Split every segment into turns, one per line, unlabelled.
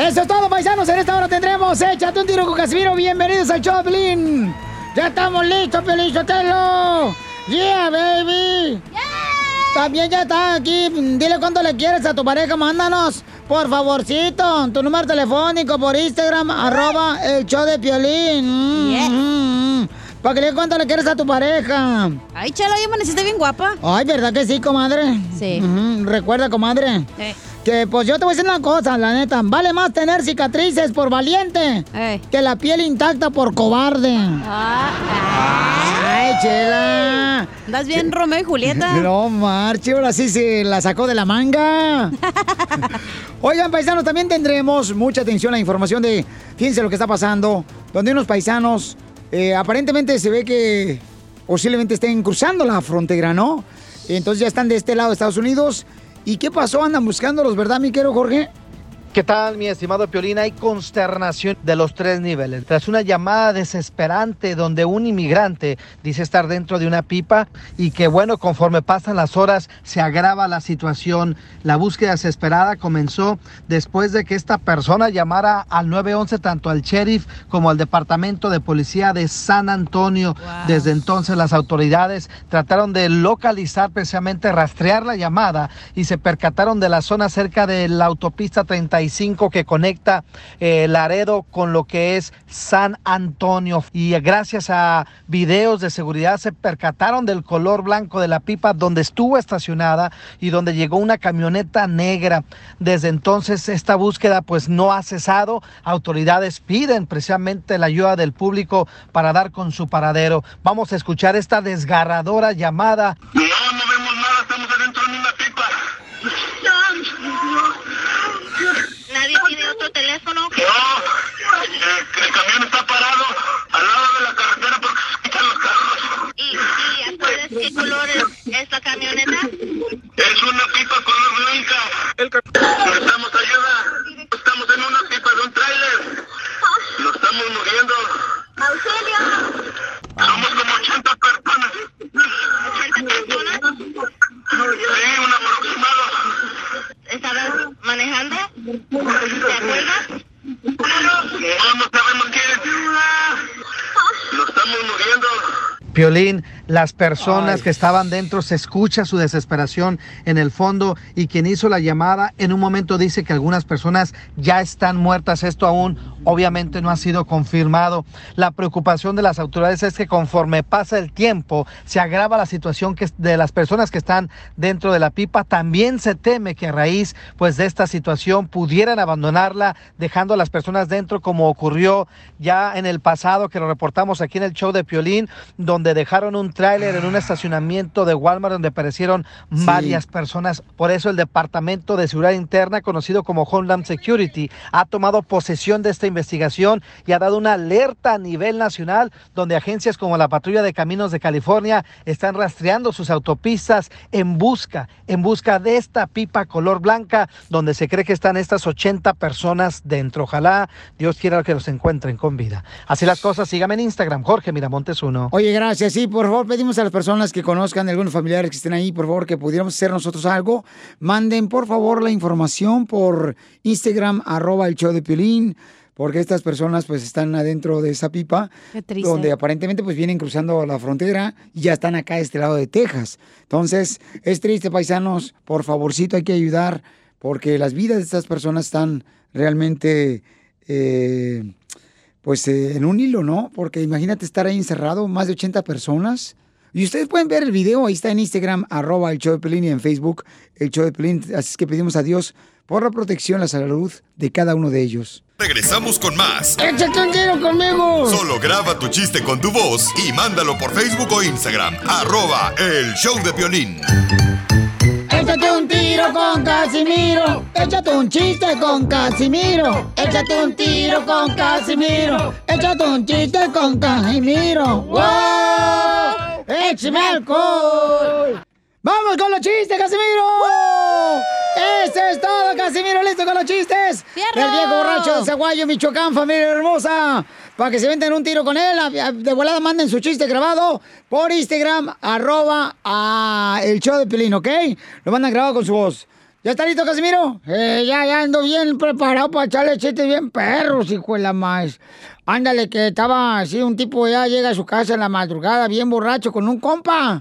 Eso es todo, paisanos. En esta hora tendremos Échate un tiro con Casimiro. Bienvenidos al show, Pelín. Ya estamos listos, Pelín Sotelo. Yeah, baby. También ya está aquí. Dile cuánto le quieres a tu pareja. Mándanos, por favorcito, tu número telefónico por Instagram, arroba el show de Piolín. Mm, mm, mm. Para que le cuánto le quieres a tu pareja.
Ay, chalo, ya amaneciste bien guapa.
Ay, ¿verdad que sí, comadre?
Sí.
Ujú, Recuerda, comadre.
Eh.
Que pues yo te voy a decir una cosa, la neta. Vale más tener cicatrices por valiente que la piel intacta por cobarde. Ay, chela.
Andas bien Romeo y Julieta.
No, marche, ahora sí se la sacó de la manga. Oigan, paisanos, también tendremos mucha atención a la información de, fíjense lo que está pasando, donde unos paisanos eh, aparentemente se ve que posiblemente estén cruzando la frontera, ¿no? Entonces ya están de este lado de Estados Unidos. ¿Y qué pasó? Andan buscándolos, ¿verdad, mi querido Jorge?
¿Qué tal, mi estimado Piolín? Hay consternación de los tres niveles. Tras una llamada desesperante donde un inmigrante dice estar dentro de una pipa y que, bueno, conforme pasan las horas se agrava la situación. La búsqueda desesperada comenzó después de que esta persona llamara al 911 tanto al sheriff como al departamento de policía de San Antonio. Desde entonces las autoridades trataron de localizar, precisamente rastrear la llamada y se percataron de la zona cerca de la autopista 35 que conecta eh, Laredo con lo que es San Antonio. Y gracias a videos de seguridad se percataron del color blanco de la pipa donde estuvo estacionada y donde llegó una camioneta negra. Desde entonces esta búsqueda pues no ha cesado. Autoridades piden precisamente la ayuda del público para dar con su paradero. Vamos a escuchar esta desgarradora llamada.
¿Nadie tiene otro teléfono?
El camión está parado al lado de la carretera porque se quitan los carros.
¿Y, y sabes qué color es, es la camioneta?
Es una pipa color blanca. Necesitamos ayuda. Estamos en una pipa de un tráiler. Nos estamos moviendo.
¡Auxilio!
Somos como 80 personas.
¿80 personas?
Sí, un aproximado.
¿Estabas manejando? ¿Te acuerdas?
No, no sabemos quién. Nos estamos moviendo.
Piolín, las personas que estaban dentro se escucha su desesperación en el fondo y quien hizo la llamada en un momento dice que algunas personas ya están muertas. Esto aún obviamente no ha sido confirmado. La preocupación de las autoridades es que conforme pasa el tiempo se agrava la situación que de las personas que están dentro de la pipa. También se teme que a raíz pues de esta situación pudieran abandonarla dejando a las personas dentro como ocurrió ya en el pasado que lo reportamos aquí en el show de Piolín donde dejaron un tráiler en un estacionamiento de Walmart donde aparecieron varias personas. Por eso el Departamento de Seguridad Interna, conocido como Homeland Security, ha tomado posesión de esta investigación y ha dado una alerta a nivel nacional donde agencias como la Patrulla de Caminos de California están rastreando sus autopistas en busca, en busca de esta pipa color blanca donde se cree que están estas 80 personas dentro. Ojalá Dios quiera que los encuentren con vida. Así las cosas, sígame en Instagram, Jorge Miramontes 1.
Oye, gracias. Sí, por favor, pedimos a las personas que conozcan, algunos familiares que estén ahí, por favor, que pudiéramos hacer nosotros algo. Manden, por favor, la información por Instagram, arroba el show de Piolín, porque estas personas pues están adentro de esa pipa,
Qué triste.
donde aparentemente pues vienen cruzando la frontera y ya están acá a este lado de Texas. Entonces, es triste, paisanos, por favorcito hay que ayudar, porque las vidas de estas personas están realmente... eh, pues eh, en un hilo, ¿no? Porque imagínate estar ahí encerrado, más de 80 personas. Y ustedes pueden ver el video, ahí está en Instagram, arroba el show de Pelín y en Facebook, el show de Pelín. Así es que pedimos a Dios por la protección, la salud de cada uno de ellos.
Regresamos con más.
¡Échate un tiro conmigo!
Solo graba tu chiste con tu voz y mándalo por Facebook o Instagram. Arroba el show de violín.
Échate un tiro con Casimiro. Échate un chiste con Casimiro. Échate un tiro con Casimiro. Échate un chiste con Casimiro. ¡Wow! ¡Échame alcohol! ¡Vamos con los chistes, Casimiro! ¡Eso es todo, Casimiro! ¿Listo con los chistes?
¡Fierro!
El viejo borracho de Zaguayo, Michoacán, familia hermosa. Para que se venten un tiro con él. De volada manden su chiste grabado por Instagram, arroba a el show de Pelín, ¿ok? Lo mandan grabado con su voz. ¿Ya está listo, Casimiro? Eh, ya, ya ando bien preparado para echarle chistes bien perros, hijo de la más. Ándale, que estaba así, un tipo ya llega a su casa en la madrugada, bien borracho, con un compa.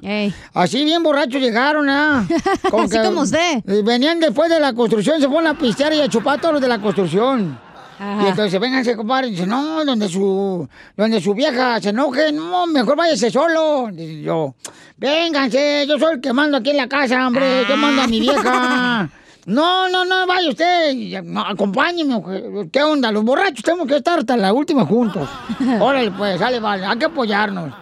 Así, bien borracho llegaron, ¿ah?
Así como usted.
Eh, Venían después de la construcción, se fueron a pistear y a chupar todos los de la construcción.
Ajá.
Y entonces, vénganse, compadre. Dice, no, donde su, donde su vieja se enoje, no, mejor váyase solo. Dice yo, vénganse, yo soy el que mando aquí en la casa, hombre, yo mando a mi vieja. No, no, no, vaya usted, no, acompáñeme. ¿Qué onda? Los borrachos tenemos que estar hasta la última juntos. Órale, pues, sale, vale, hay que apoyarnos.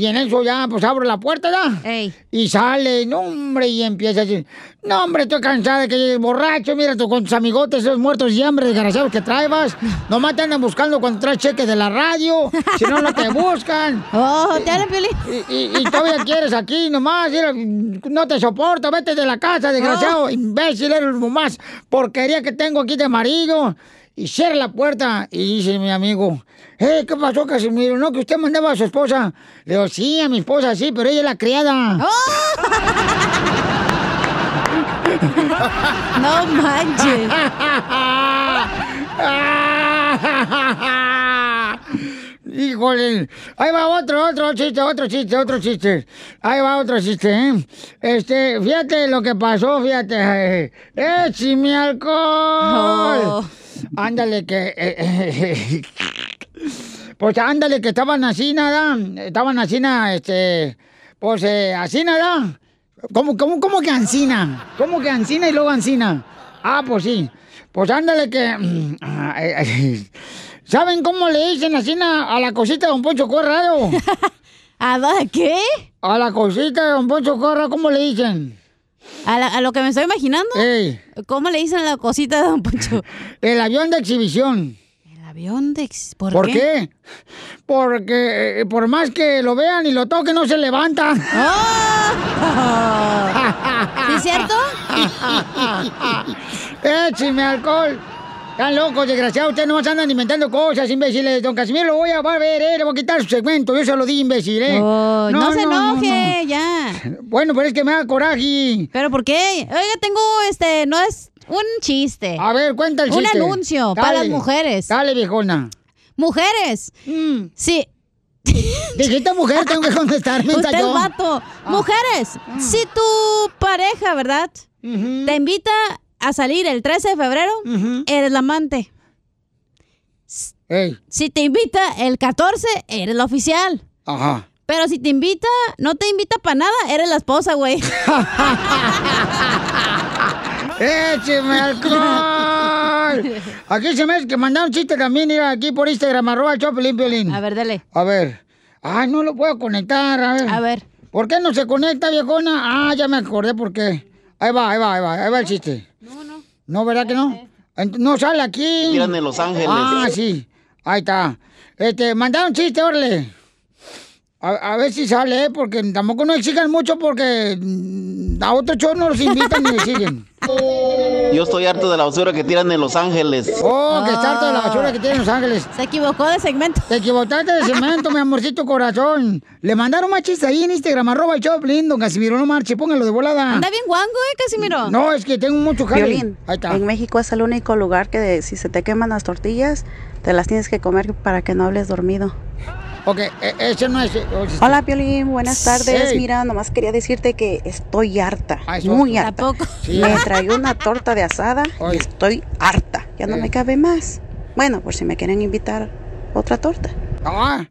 Y en eso ya, pues abro la puerta ya. Y sale, no, hombre, y empieza a decir, no, hombre, estoy cansada de que llegues borracho, mira tú con tus amigotes, esos muertos y hambre desgraciados que traes, nomás te andan buscando cuando traes cheque de la radio, si no, no te buscan.
Oh, te hablan,
y, y, y todavía quieres aquí nomás, mira, no te soporto, vete de la casa, desgraciado,
Oh.
imbécil, eres lo más porquería que tengo aquí de marido. Y cierra la puerta y dice mi amigo, eh, ¿qué pasó, Casimiro? ¿No que usted mandaba a su esposa? Le digo, sí, a mi esposa sí, pero ella es la criada.
No manches.
Híjole, ahí va otro, otro chiste, otro chiste, otro chiste. Ahí va otro chiste, ¿eh? Este, fíjate lo que pasó, fíjate. ¡Échame alcohol!
Oh.
Ándale que... eh, eh, pues ándale que estaban así, nada. Estaban así, nada, este... Pues eh, así, nada. ¿Cómo, cómo, cómo que Ancina? ¿Cómo que Ancina y luego Ancina? Ah, pues sí. Pues ándale que... ¿Saben cómo le dicen así na- a la cosita de Don Poncho Corrado?
¿A qué?
A la cosita de Don Poncho Corrado, ¿cómo le dicen?
¿A, la- a lo que me estoy imaginando? ¿Cómo le dicen la cosita de Don Poncho?
El avión de exhibición.
Avión de... ¿Por,
¿Por
qué?
qué? Porque eh, por más que lo vean y lo toquen, no se levanta.
¿Sí es cierto?
Écheme alcohol. Están locos, desgraciados. Ustedes no andan inventando cosas, imbéciles. Don Casimiro lo voy a va a ver, ¿eh? Le voy a quitar su segmento. Yo se lo di, imbécil, ¿eh?
Oh, no se enoje, ya.
Bueno, pero es que me da coraje.
¿Pero por qué? Oiga, tengo este, no es un chiste.
A ver, cuenta el
Un
chiste.
anuncio para las mujeres.
Dale, viejona.
Mujeres. Sí.
Dijiste mujer, tengo que contestar,
Usted es vato.
Ah.
Mujeres, si tu pareja, ¿verdad? Te invita a salir el 13 de febrero, eres la amante. Si te invita el 14, eres la oficial.
Ajá.
Pero si te invita, no te invita para nada, eres la esposa, güey.
¡Écheme alcohol! Aquí se me hace que mandaron chiste también, mira, aquí por Instagram, arroba el Chopelín Piolín.
A ver, dale.
A ver. Ay, no lo puedo conectar, a ver.
A ver.
¿Por qué no se conecta, viejona? Ah, ya me acordé por qué. Ahí va, ahí va, ahí va, ahí va el chiste. No, no. ¿No, verdad que no? Ent- No sale aquí.
Tiran en Los Ángeles.
Ah, sí. Ahí está. Este, mandaron chiste, órale. A, a ver si sale, ¿eh? porque tampoco no exigan mucho porque mm, a otros shows no los invitan ni siguen.
Yo estoy harto de la basura que tiran en Los Ángeles.
Oh, que está harto de la basura que tiene Los Ángeles.
Se equivocó de segmento.
Te equivocaste de segmento, mi amorcito corazón. Le mandaron más chistes ahí en Instagram, arroba el Choplin, don Casimiro, no marche, póngalo de volada.
Anda bien guango, ¿eh, Casimiro?
No, es que tengo mucho jale.
Violín,
Ahí está.
en México es el único lugar que de- si se te queman las tortillas, te las tienes que comer para que no hables dormido.
Ok, e- ese no es... o-
Hola Piolín, buenas tardes.
Sí.
Mira, nomás quería decirte que estoy harta,
eso
muy harta.
¿Tampoco?
Sí.
Me traí una torta de asada y estoy harta. Ya no
Eh.
me cabe más. Bueno, por si me quieren invitar otra torta.
Ah,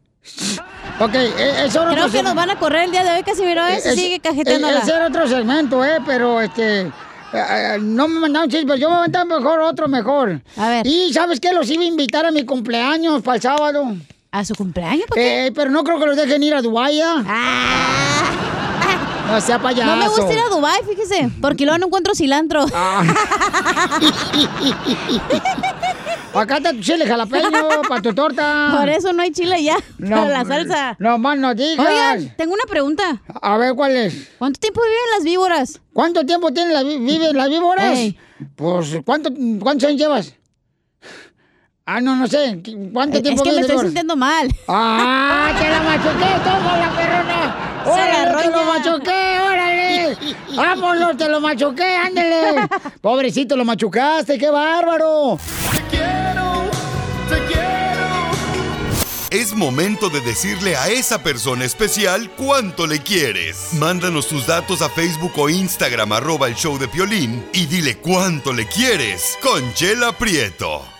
ok, e- eso era
Creo que nos van a correr el día de hoy, Casimiro, ¿eh? Si
Es-
sigue
e-
cajeteándola.
Ese era otro segmento, eh, pero este... eh, eh, no me mandaron chistes, pero yo me mandé mejor, otro mejor.
A ver.
Y ¿sabes qué? Los iba a invitar a mi cumpleaños para el sábado.
¿A su cumpleaños? ¿Por qué?
Eh, pero no creo que los dejen ir a Dubái, ¿ya? No sea payaso.
No me gusta ir a Dubai, fíjese, porque luego no encuentro cilantro.
Ah. Acá está tu chile jalapeño para tu torta.
Por eso no hay chile ya, para la salsa.
No más no digas.
Oigan, tengo una pregunta.
A ver, ¿cuál es?
¿Cuánto tiempo viven las víboras?
¿Cuánto tiempo tienen las, vi- viven las víboras?
Ey.
Pues, ¿cuánto, ¿cuántos años llevas? Ah, no, no sé. ¿Cuánto
Es
tiempo
que me estoy sintiendo mal.
¡Ah, te la machuqué! ¡Toma la perrona! ¡Órale, te lo machuqué! ¡Órale! ¡Vámonos, te lo machuqué, ándele! Pobrecito, lo machucaste, qué bárbaro.
Es momento de decirle a esa persona especial cuánto le quieres. Mándanos tus datos a Facebook o Instagram arroba el show de Piolín y dile cuánto le quieres con Chela Prieto.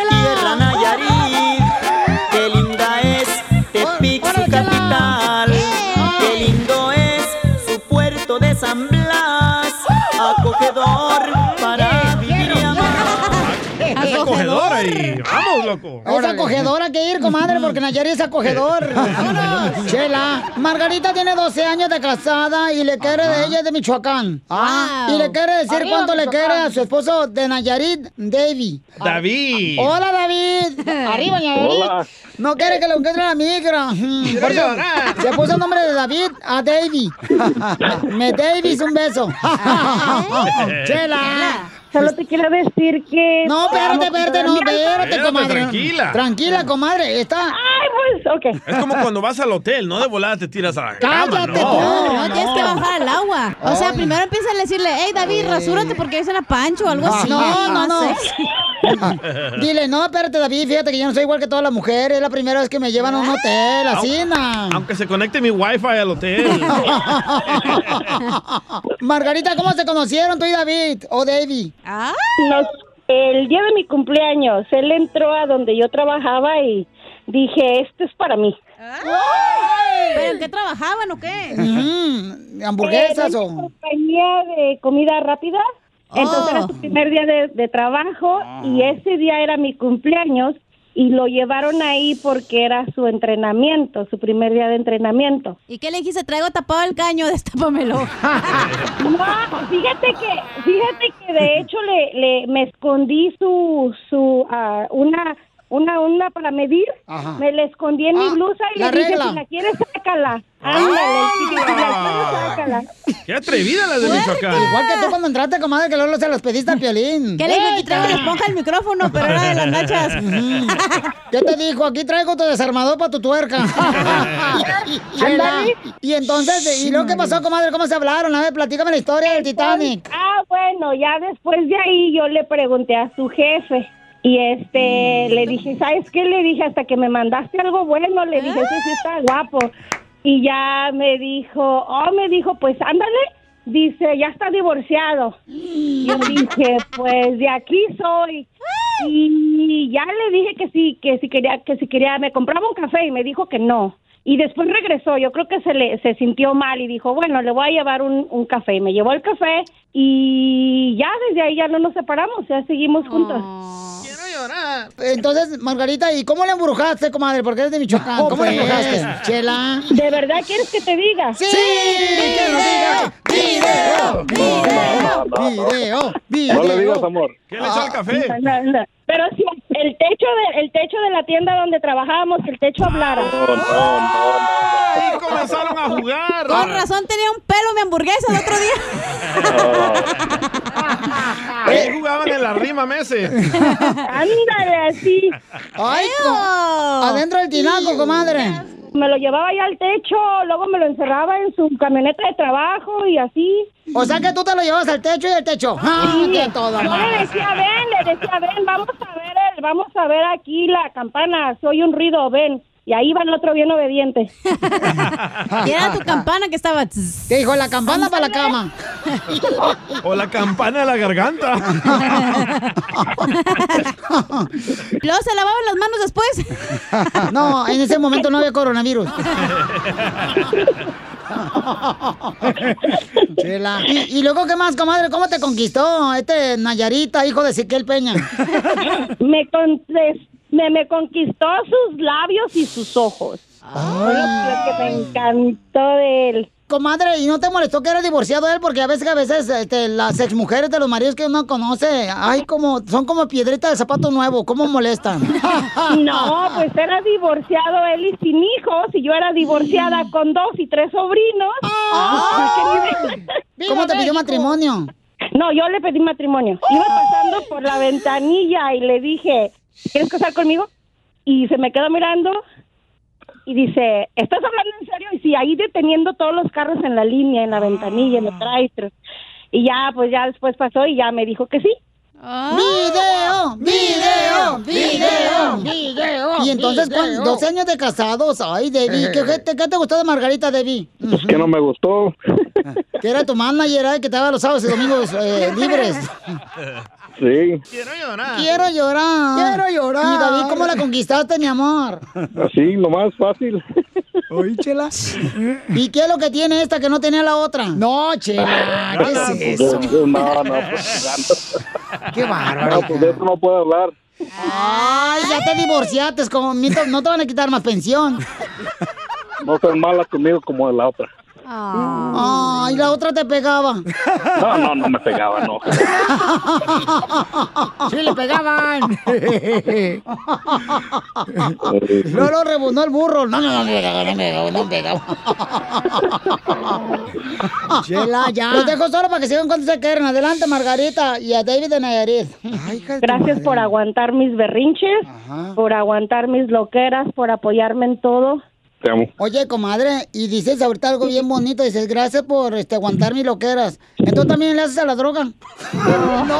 loco.
Es acogedor, hay que ir, comadre, porque Nayarit es acogedor. Vámonos. Chela, Margarita tiene 12 años de casada y le quiere de ella de Michoacán. Ah, y le quiere decir
Arriba,
cuánto le quiere a su esposo de Nayarit, Davy.
David.
Hola, David. Arriba, Nayarit.
Hola.
No quiere que lo encuentre la migra. Mm, Por eso
llorar.
se puso el nombre de David a Davy. Me Davis un beso. Chela.
Solo te quiero decir que.
No, espérate, espérate, no, espérate, comadre.
tranquila.
Tranquila, comadre. Está.
Ay, pues, ok.
Es como cuando vas al hotel, no de volada te tiras a la cama,
Cállate,
no.
no, tienes que bajar al agua. O sea, primero empiezan a decirle, hey David, rasúrate porque es una pancho o algo así.
No, no, no.
sé.
Dile, no, espérate, David, fíjate que yo no soy igual que todas las mujeres. Es la primera vez que me llevan a un hotel, así, na.
Aunque se conecte mi wifi al hotel.
Margarita, ¿cómo se conocieron tú y David? O.
Nos- el día de mi cumpleaños, él entró a donde yo trabajaba y dije, esto es para mí.
¿Pero en qué trabajaban o qué?
Ujú, ¿Hamburguesas
Eh,
o...?
compañía de comida rápida. Entonces
Oh.
era su primer día de, de trabajo y ese día era mi cumpleaños y lo llevaron ahí porque era su entrenamiento, su primer día de entrenamiento.
¿Y qué le dijiste? Traigo tapado el caño, destápamelo.
No, fíjate que, fíjate que de hecho le, le me escondí su, su, ah, una, una, una para medir,
Ajá.
me la escondí en mi
Ah,
blusa y
la
le dije,
regla.
si la quieres, sácala. Ándale, si la quieres, sácala.
Qué atrevida la de Michoacán.
Igual que tú cuando entraste, comadre, que luego se los pediste al piolín.
¿Qué le dije? Aquí traigo la esponja del micrófono, pero era de las nachas.
¿Qué te dijo? Aquí traigo tu desarmador para tu tuerca. Y entonces, ¿y luego qué pasó, comadre? ¿Cómo se hablaron? A ver, platícame la historia del Titanic.
Ah, bueno, ya después de ahí yo le pregunté a su jefe. Y este,
Mm.
le dije, ¿sabes qué? Le dije, hasta que me mandaste algo bueno, le dije, ese sí está guapo. Y ya me dijo, oh, me dijo, pues ándale. Dice, ya está divorciado. Y yo dije, pues de aquí soy. Y ya le dije que sí, que si quería, que si quería, me compraba un café y me dijo que no. Y después regresó, yo creo que se le se sintió mal y dijo, bueno, le voy a llevar un, un café. Y me llevó el café y ya desde ahí ya no nos separamos, ya seguimos juntos.
Entonces, Margarita, ¿y cómo le embrujaste, comadre? Porque eres de Michoacán. ¿Cómo le
pues.
embrujaste? Chela.
¿De verdad quieres que te diga?
¡Sí! ¡Que nos diga! ¡Video! ¡Video! ¡Video! ¡Video!
No le digas amor.
¿Qué le echó al café?
No, no. Pero si el techo de el techo de la tienda donde trabajábamos, el techo hablara.
Ahí comenzaron a jugar.
Con razón tenía un pelo mi hamburguesa el otro día.
Ahí jugaban en la rima meses.
Ándale así.
¡Ay, adentro del tinaco, comadre!
Me lo llevaba ya al techo, luego me lo encerraba en su camioneta de trabajo y así.
O sea que tú te lo llevas al techo y al techo. ¡Ah,
Sí.
qué todo,
Yo le decía, ven, le decía, ven, vamos a ver, el- vamos a ver aquí la campana, soy un ruido, ven. Y ahí va el otro bien obediente.
Y era tu campana que estaba.
Te dijo la campana para la cama.
O la campana de la garganta.
Luego se lavaban las manos después.
No, en ese momento no había coronavirus. Chela. ¿Y, y luego qué más, comadre? ¿Cómo te conquistó este Nayarita, hijo de Siquel Peña?
me, contes- me, me conquistó sus labios y sus ojos. Lo que- me encantó de él.
comadre, ¿y no te molestó que era divorciado él? Porque a veces, a veces, este, las exmujeres de los maridos que uno conoce, ay, como, son como piedritas de zapato nuevo, ¿cómo molestan?
No, pues era divorciado él y sin hijos, y yo era divorciada con dos y tres sobrinos.
¿Cómo te pidió matrimonio?
No, yo le pedí matrimonio. Iba pasando por la ventanilla y le dije, ¿quieres casar conmigo? Y se me quedó mirando y dice, ¿estás hablando en serio? Y sí, ahí deteniendo todos los carros en la línea, en la ventanilla, en el drive Y ya, pues ya después pasó y ya me dijo que sí.
¡Video! ¡Video! ¡Video! ¡Video! Y entonces, con 12 años de casados, ay, Debbie, ¿qué, qué te, qué te gustó de Margarita, Debbie?
Pues que no me gustó.
Que era tu manager, ¿eh? que te daba los sábados y domingos eh, libres.
Sí.
Quiero llorar. Quiero llorar. Y David, ¿cómo la conquistaste, mi amor?
Así, lo más fácil.
Oye, Chela. ¿Y qué es lo que tiene esta que no tenía la otra? No, Chela, ¿qué es eso?
No, no, pues,
Qué bárbaro.
no, pues de eso no puedo hablar.
Ay, ya te divorciaste, como no te van a quitar más pensión.
No seas mala conmigo como de la otra.
Ay, la otra te pegaba.
No, no, no me pegaba, no.
Sí, le pegaban. No lo rebundó el burro. No, no, no me pegaba, no me pegaba, no me pegaba. Chela, ya. Los dejo solo para que sigan cuando se quieran. Adelante, Margarita y a David de Nayarit.
Gracias por aguantar mis berrinches, por aguantar mis loqueras, por apoyarme en todo.
Te amo.
Oye, comadre, y dices ahorita algo bien bonito. Dices, gracias por este, aguantar mis loqueras. ¿Entonces también le haces a la droga? No,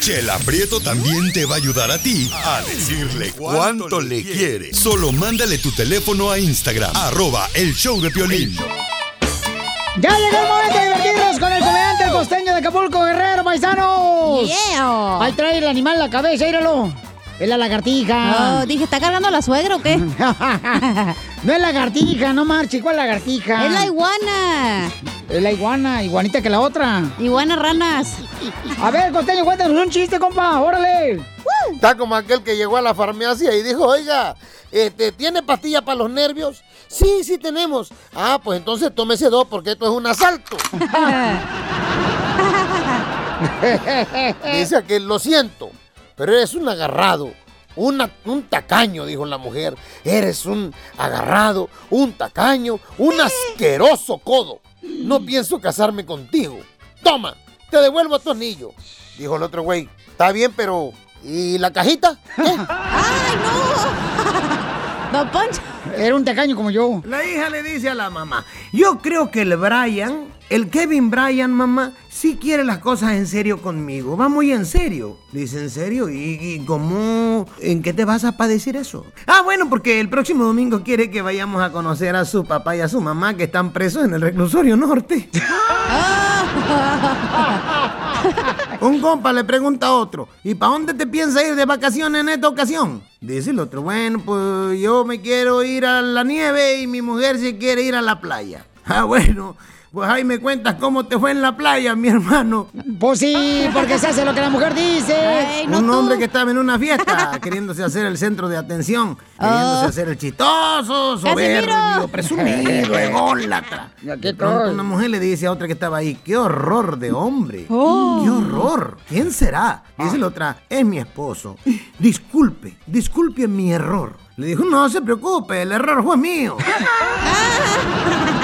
Chela Prieto también te va a ayudar a ti a decirle cuánto le quiere. Solo mándale tu teléfono a Instagram, arroba el show de Piolín.
Ya llegó el momento de divertirnos con el comediante el costeño de Acapulco, Guerrero, paisanos.
Yeah.
Ahí trae el animal en la cabeza, míralo. Es la lagartija.
Oh, dije, ¿está cargando la suegra o qué?
no es lagartija, no marche, ¿cuál lagartija?
Es la iguana.
Es la iguana, iguanita que la otra.
Iguana ranas.
A ver, costeño, cuéntanos un chiste, compa, órale.
Está como aquel que llegó a la farmacia y dijo, oiga, este, ¿tiene pastilla para los nervios? Sí, sí tenemos. Ah, pues entonces tómese dos porque esto es un asalto. Dice aquel, lo siento, pero eres un agarrado. una- un tacaño, dijo la mujer. Eres un agarrado, un tacaño, un asqueroso codo. No pienso casarme contigo. Toma, te devuelvo tu anillo. Dijo el otro güey. Está bien, pero ¿y la cajita?
Don Poncho.
Era un tacaño como yo.
La hija le dice a la mamá, yo creo que el Brian, el Kevin Brian, mamá, sí quiere las cosas en serio conmigo. Va muy en serio. Dice, ¿en serio? ¿Y, y cómo? ¿En qué te vas a decir eso? Ah, bueno, porque el próximo domingo quiere que vayamos a conocer a su papá y a su mamá que están presos en el reclusorio norte. Un compa le pregunta a otro, ¿y para dónde te piensas ir de vacaciones en esta ocasión? Dice el otro, bueno, pues yo me quiero ir a la nieve y mi mujer se quiere ir a la playa. Ah, bueno, pues ahí me cuentas cómo te fue en la playa, mi hermano.
Pues sí, porque se hace lo que la mujer dice.
Un hombre que estaba en una fiesta queriéndose hacer el centro de atención, queriéndose hacer el chistoso, soberbio, presumido, ególatra. De pronto una mujer le dice a otra que estaba ahí, qué horror de hombre, qué horror, ¿quién será? Dice la otra, es mi esposo. Disculpe, disculpe mi error. Le dijo, no se preocupe, el error fue mío.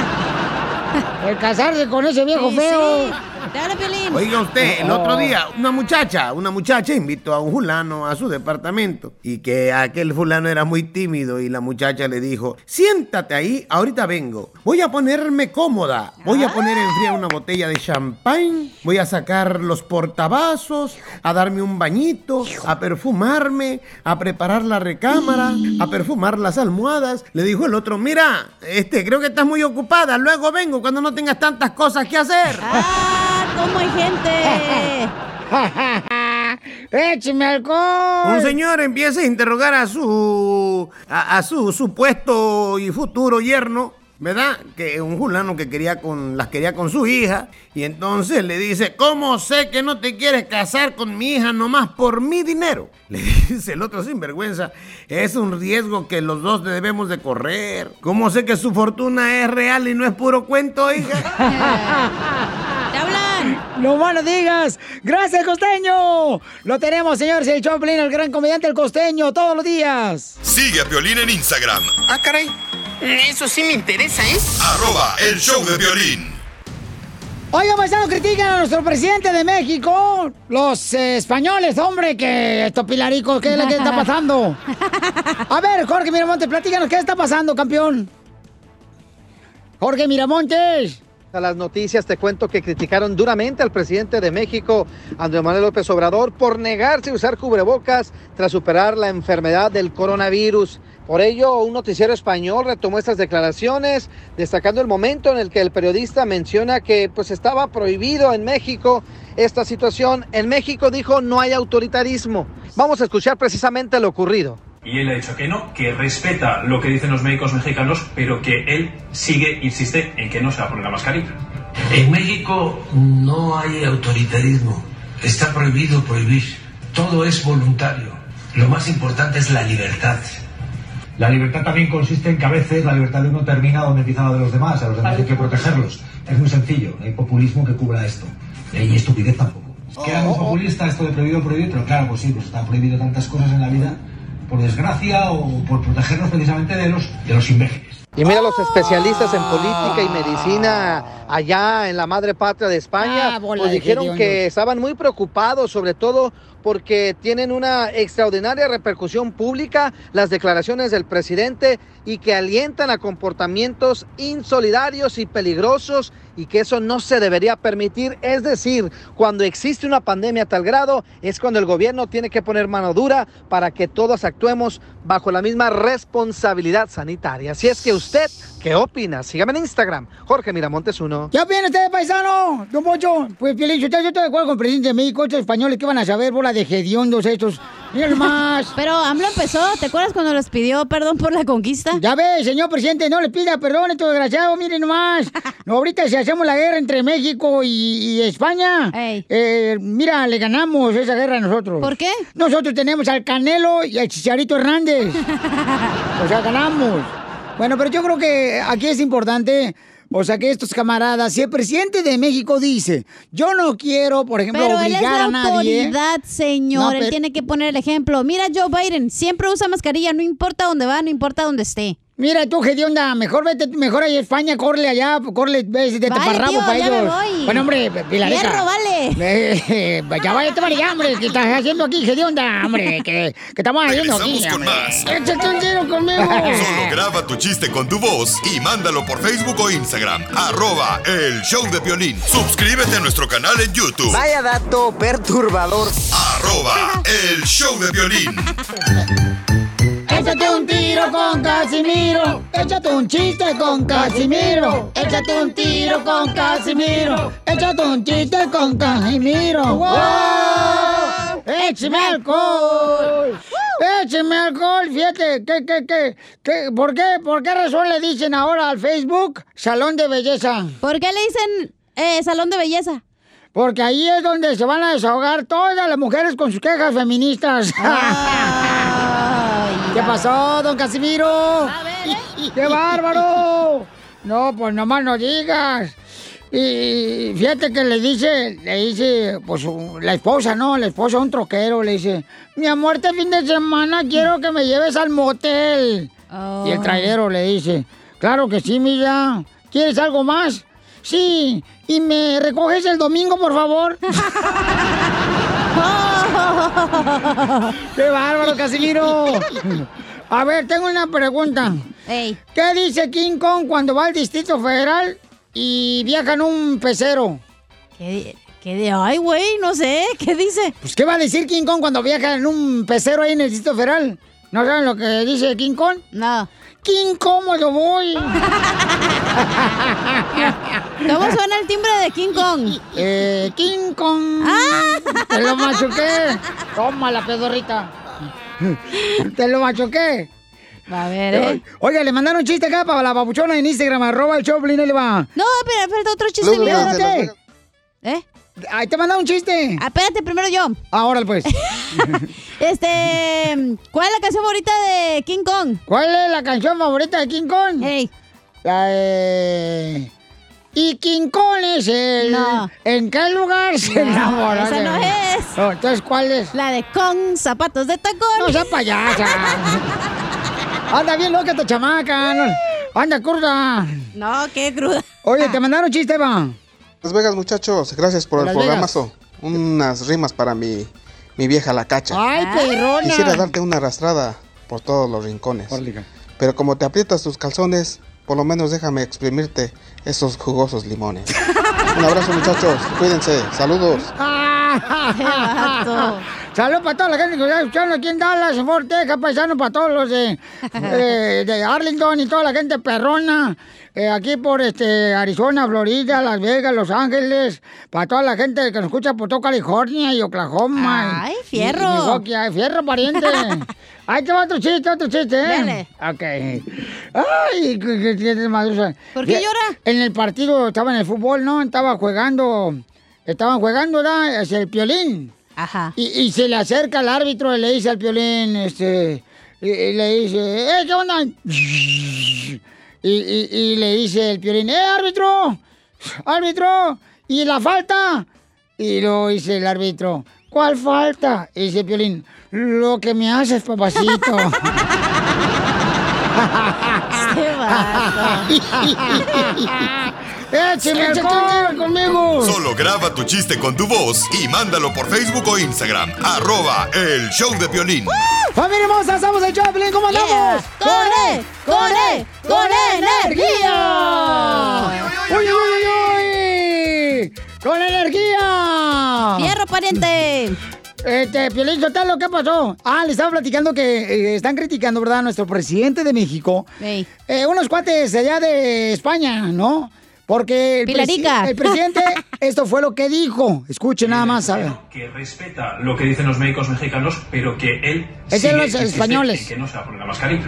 El casarse con ese viejo
Sí,
feo.
sí. Te habla, Piolín.
Oiga usted, el otro día, una muchacha, una muchacha invitó a un fulano a su departamento y que aquel fulano era muy tímido y la muchacha le dijo, siéntate ahí, ahorita vengo. Voy a ponerme cómoda, voy a poner a enfriar una botella de champán, voy a sacar los portavasos, a darme un bañito, a perfumarme, a preparar la recámara, a perfumar las almohadas. Le dijo el otro, mira, este, creo que estás muy ocupada, luego vengo cuando no tengas tantas cosas que hacer.
¿Cómo hay gente?
¡Écheme alcohol!
Un señor empieza a interrogar a su a, a su supuesto y futuro yerno ¿verdad? Que un fulano que quería con, las quería con su hija. Y entonces le dice, ¿cómo sé que no te quieres casar con mi hija nomás por mi dinero? Le dice el otro sinvergüenza, es un riesgo que los dos debemos de correr. ¿Cómo sé que su fortuna es real y no es puro cuento, hija?
No más no digas. Gracias, costeño. Lo tenemos, señores. El Choplin, el gran comediante, el costeño, todos los días.
Sigue a Piolín en Instagram,
Ah, caray. Eso sí me interesa, ¿eh?
arroba el show de violín.
Oigan, paisanos, critican a nuestro presidente de México. Los eh, españoles, hombre, que estos pilaricos, ¿qué es lo que está pasando? A ver, Jorge Miramontes, platícanos, ¿qué está pasando, campeón? Jorge Miramontes.
A las noticias te cuento que criticaron duramente al presidente de México, Andrés Manuel López Obrador, por negarse a usar cubrebocas tras superar la enfermedad del coronavirus. Por ello, un noticiero español retomó estas declaraciones, destacando el momento en el que el periodista menciona que pues estaba prohibido en México esta situación. En México dijo no hay autoritarismo. Vamos a escuchar precisamente lo ocurrido.
Y él ha dicho que no, que respeta lo que dicen los médicos mexicanos, pero que él sigue, insiste en que no se va a poner la mascarilla.
En México no hay autoritarismo. Está prohibido prohibir. Todo es voluntario. Lo más importante es la libertad.
La libertad también consiste en que a veces la libertad de uno termina donde empieza la de los demás. A los demás hay que protegerlos. Es muy sencillo. No hay populismo que cubra esto. Y estupidez tampoco. Queda muy populista esto de prohibido prohibir, pero claro, pues sí, pues está prohibido tantas cosas en la vida por desgracia o por protegernos precisamente de los, de los imbéciles.
Y mira los especialistas en política y medicina allá en la madre patria de España,
Ah,
pues dijeron que estaban muy preocupados, sobre todo porque tienen una extraordinaria repercusión pública las declaraciones del presidente y que alientan a comportamientos insolidarios y peligrosos y que eso no se debería permitir. Es decir, cuando existe una pandemia a tal grado es cuando el gobierno tiene que poner mano dura para que todos actuemos bajo la misma responsabilidad sanitaria. Así es que usted, ¿qué opina? Sígame en Instagram, Jorge Miramontes 1.
¿Qué opina usted, paisano? Don Pocho, pues yo estoy yo estoy de acuerdo con el presidente de México, estos españoles que van a saber, bola de hediondos estos. Miren más.
Pero AMLO empezó, ¿te acuerdas cuando les pidió perdón por la conquista?
Ya ve, señor presidente, no le pida perdón a estos desgraciados, miren nomás. No, ahorita si hacemos la guerra entre México y, y España, eh, mira, le ganamos esa guerra a nosotros.
¿Por qué?
Nosotros tenemos al Canelo y al Chicharito Hernández. o sea, ganamos. Bueno, pero yo creo que aquí es importante... O sea que estos camaradas, si el presidente de México dice, yo no quiero, por ejemplo,
Pero él es
obligar
la
a nadie.
autoridad, señor.
No,
Él tiene que poner el ejemplo. Mira, Joe Biden siempre usa mascarilla, no importa dónde va, no importa dónde esté.
Mira tú, onda, mejor vete, mejor allá a España, corre allá, corre, ves de
Vale,
taparrabo para
ya me
ellos.
voy.
Bueno, hombre, Pilareta.
Hierro, vale.
Eh, ya vaya para allá, hombre, ¿qué estás haciendo aquí, onda, hombre? ¿Qué, qué estamos haciendo aquí,
Regresamos con
hombre?
más.
Échate un tiro conmigo.
Solo graba tu chiste con tu voz y mándalo por Facebook o Instagram. Arroba el show de violín. Suscríbete a nuestro canal en YouTube.
Vaya dato perturbador.
Arroba el show de violín.
Échate un tiro con Casimiro. Échate un chiste con Casimiro. Échate un tiro con Casimiro. Échate un chiste con Casimiro. ¡Wow! ¡Échame alcohol! ¡Échame alcohol! Fíjate, ¿qué, qué, qué, qué, por, qué, ¿por qué razón le dicen ahora al Facebook salón de belleza?
¿Por qué le dicen eh, salón de belleza?
Porque ahí es donde se van a desahogar todas las mujeres con sus quejas feministas. ¿Qué pasó, don Casimiro? ¡Qué bárbaro! No, pues nomás no digas. Y fíjate que le dice, le dice, pues su- la esposa, ¿no? La esposa a un troquero le dice, mi amor, este fin de semana quiero que me lleves al motel. Y el trailero le dice, claro que sí, mira. ¿Quieres algo más? Sí. ¿Y me recoges el domingo, por favor? ¡Qué bárbaro, Casimiro! A ver, tengo una pregunta. ¿Qué dice King Kong cuando va al Distrito Federal y viaja en un pecero?
¿Qué, qué de ay, güey? No sé. ¿Qué dice?
Pues, ¿qué va a decir King Kong cuando viaja en un pecero ahí en el Distrito Federal? ¿No saben lo que dice King Kong?
No.
¡King cómodo voy!
¿Cómo suena el timbre de King Kong?
Eh, King Kong. Te lo machuqué. Toma la pedorrita. Te lo machuqué.
A ver, ¿eh?
Oiga, le mandaron un chiste acá para la babuchona en Instagram, arroba el Choplin, le va.
No, pero falta otro chiste
Espérate.
¿Eh?
Ahí te mandaron un chiste.
Ah, espérate, primero yo.
Ahora pues.
Este, ¿cuál es la canción favorita de King Kong?
¿Cuál es la canción favorita de King Kong? La de... Y King Kong es el...
No.
¿En qué lugar se
No,
enamoró?
esa
de
no es.
No, entonces, ¿cuál es?
La de Kong, zapatos de tacón.
No sea payasa. Anda bien loca esta chamaca. no- Anda cruda.
No, qué cruda.
Oye, te mandaron chiste, va.
Las Vegas, muchachos, gracias por el
Las
programazo. Unas rimas para mi, mi vieja la cacha.
Ay, perrona.
Quisiera darte una arrastrada por todos los rincones. Pero como te aprietas tus calzones, por lo menos déjame exprimirte esos jugosos limones. Un abrazo, muchachos. Cuídense. Saludos.
Saludos para toda la gente que está escuchando aquí en Dallas, Fort Texas, paisano, para todos los de, eh, de Arlington y toda la gente perrona, eh, aquí por este Arizona, Florida, Las Vegas, Los Ángeles, para toda la gente que nos escucha por toda California y Oklahoma.
Ay, fierro.
y. Ay, fierro, pariente. Ahí te va otro chiste, otro chiste, ¿eh?
Dale.
Ok. Ay, qué, qué dulce.
¿Por qué llora?
En el partido, estaba en el fútbol, ¿no? Estaba jugando, estaban jugando, ¿verdad? Es el piolín.
Ajá.
Y, y se le acerca al árbitro y le dice al piolín, este, y, y le dice, ¡eh, qué onda! Y, le dice el piolín, ¡eh, árbitro! ¡Árbitro! ¿Y la falta? Y lo dice el árbitro, ¿cuál falta? Y dice el piolín, lo que me haces, papacito. ¡Écheme alcohol conmigo!
Solo graba tu chiste con tu voz y mándalo por Facebook o Instagram. Arroba el show de violín.
¡Familia hermosa! ¡Estamos en Choplin! ¿Cómo andamos?
¡Con E! ¡Con E! ¡Con energía!
¡Uy, uy, uy, uy! ¡Con energía!
¡Fierro, pariente!
Este, Piolín Sotelo, ¿qué pasó? Ah, le estaba platicando que eh, están criticando, ¿verdad? A nuestro presidente de México. Eh, unos cuates allá de España, ¿no? Porque el, presi- el presidente, esto fue lo que dijo. Escuche nada más, ¿sabe?
que respeta lo que dicen los médicos mexicanos, pero que él
Es de los españoles.
en que no se va a poner la mascarilla.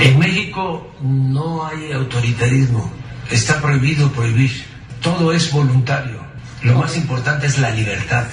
En México no hay autoritarismo. Está prohibido prohibir. Todo es voluntario. Lo más importante es la libertad.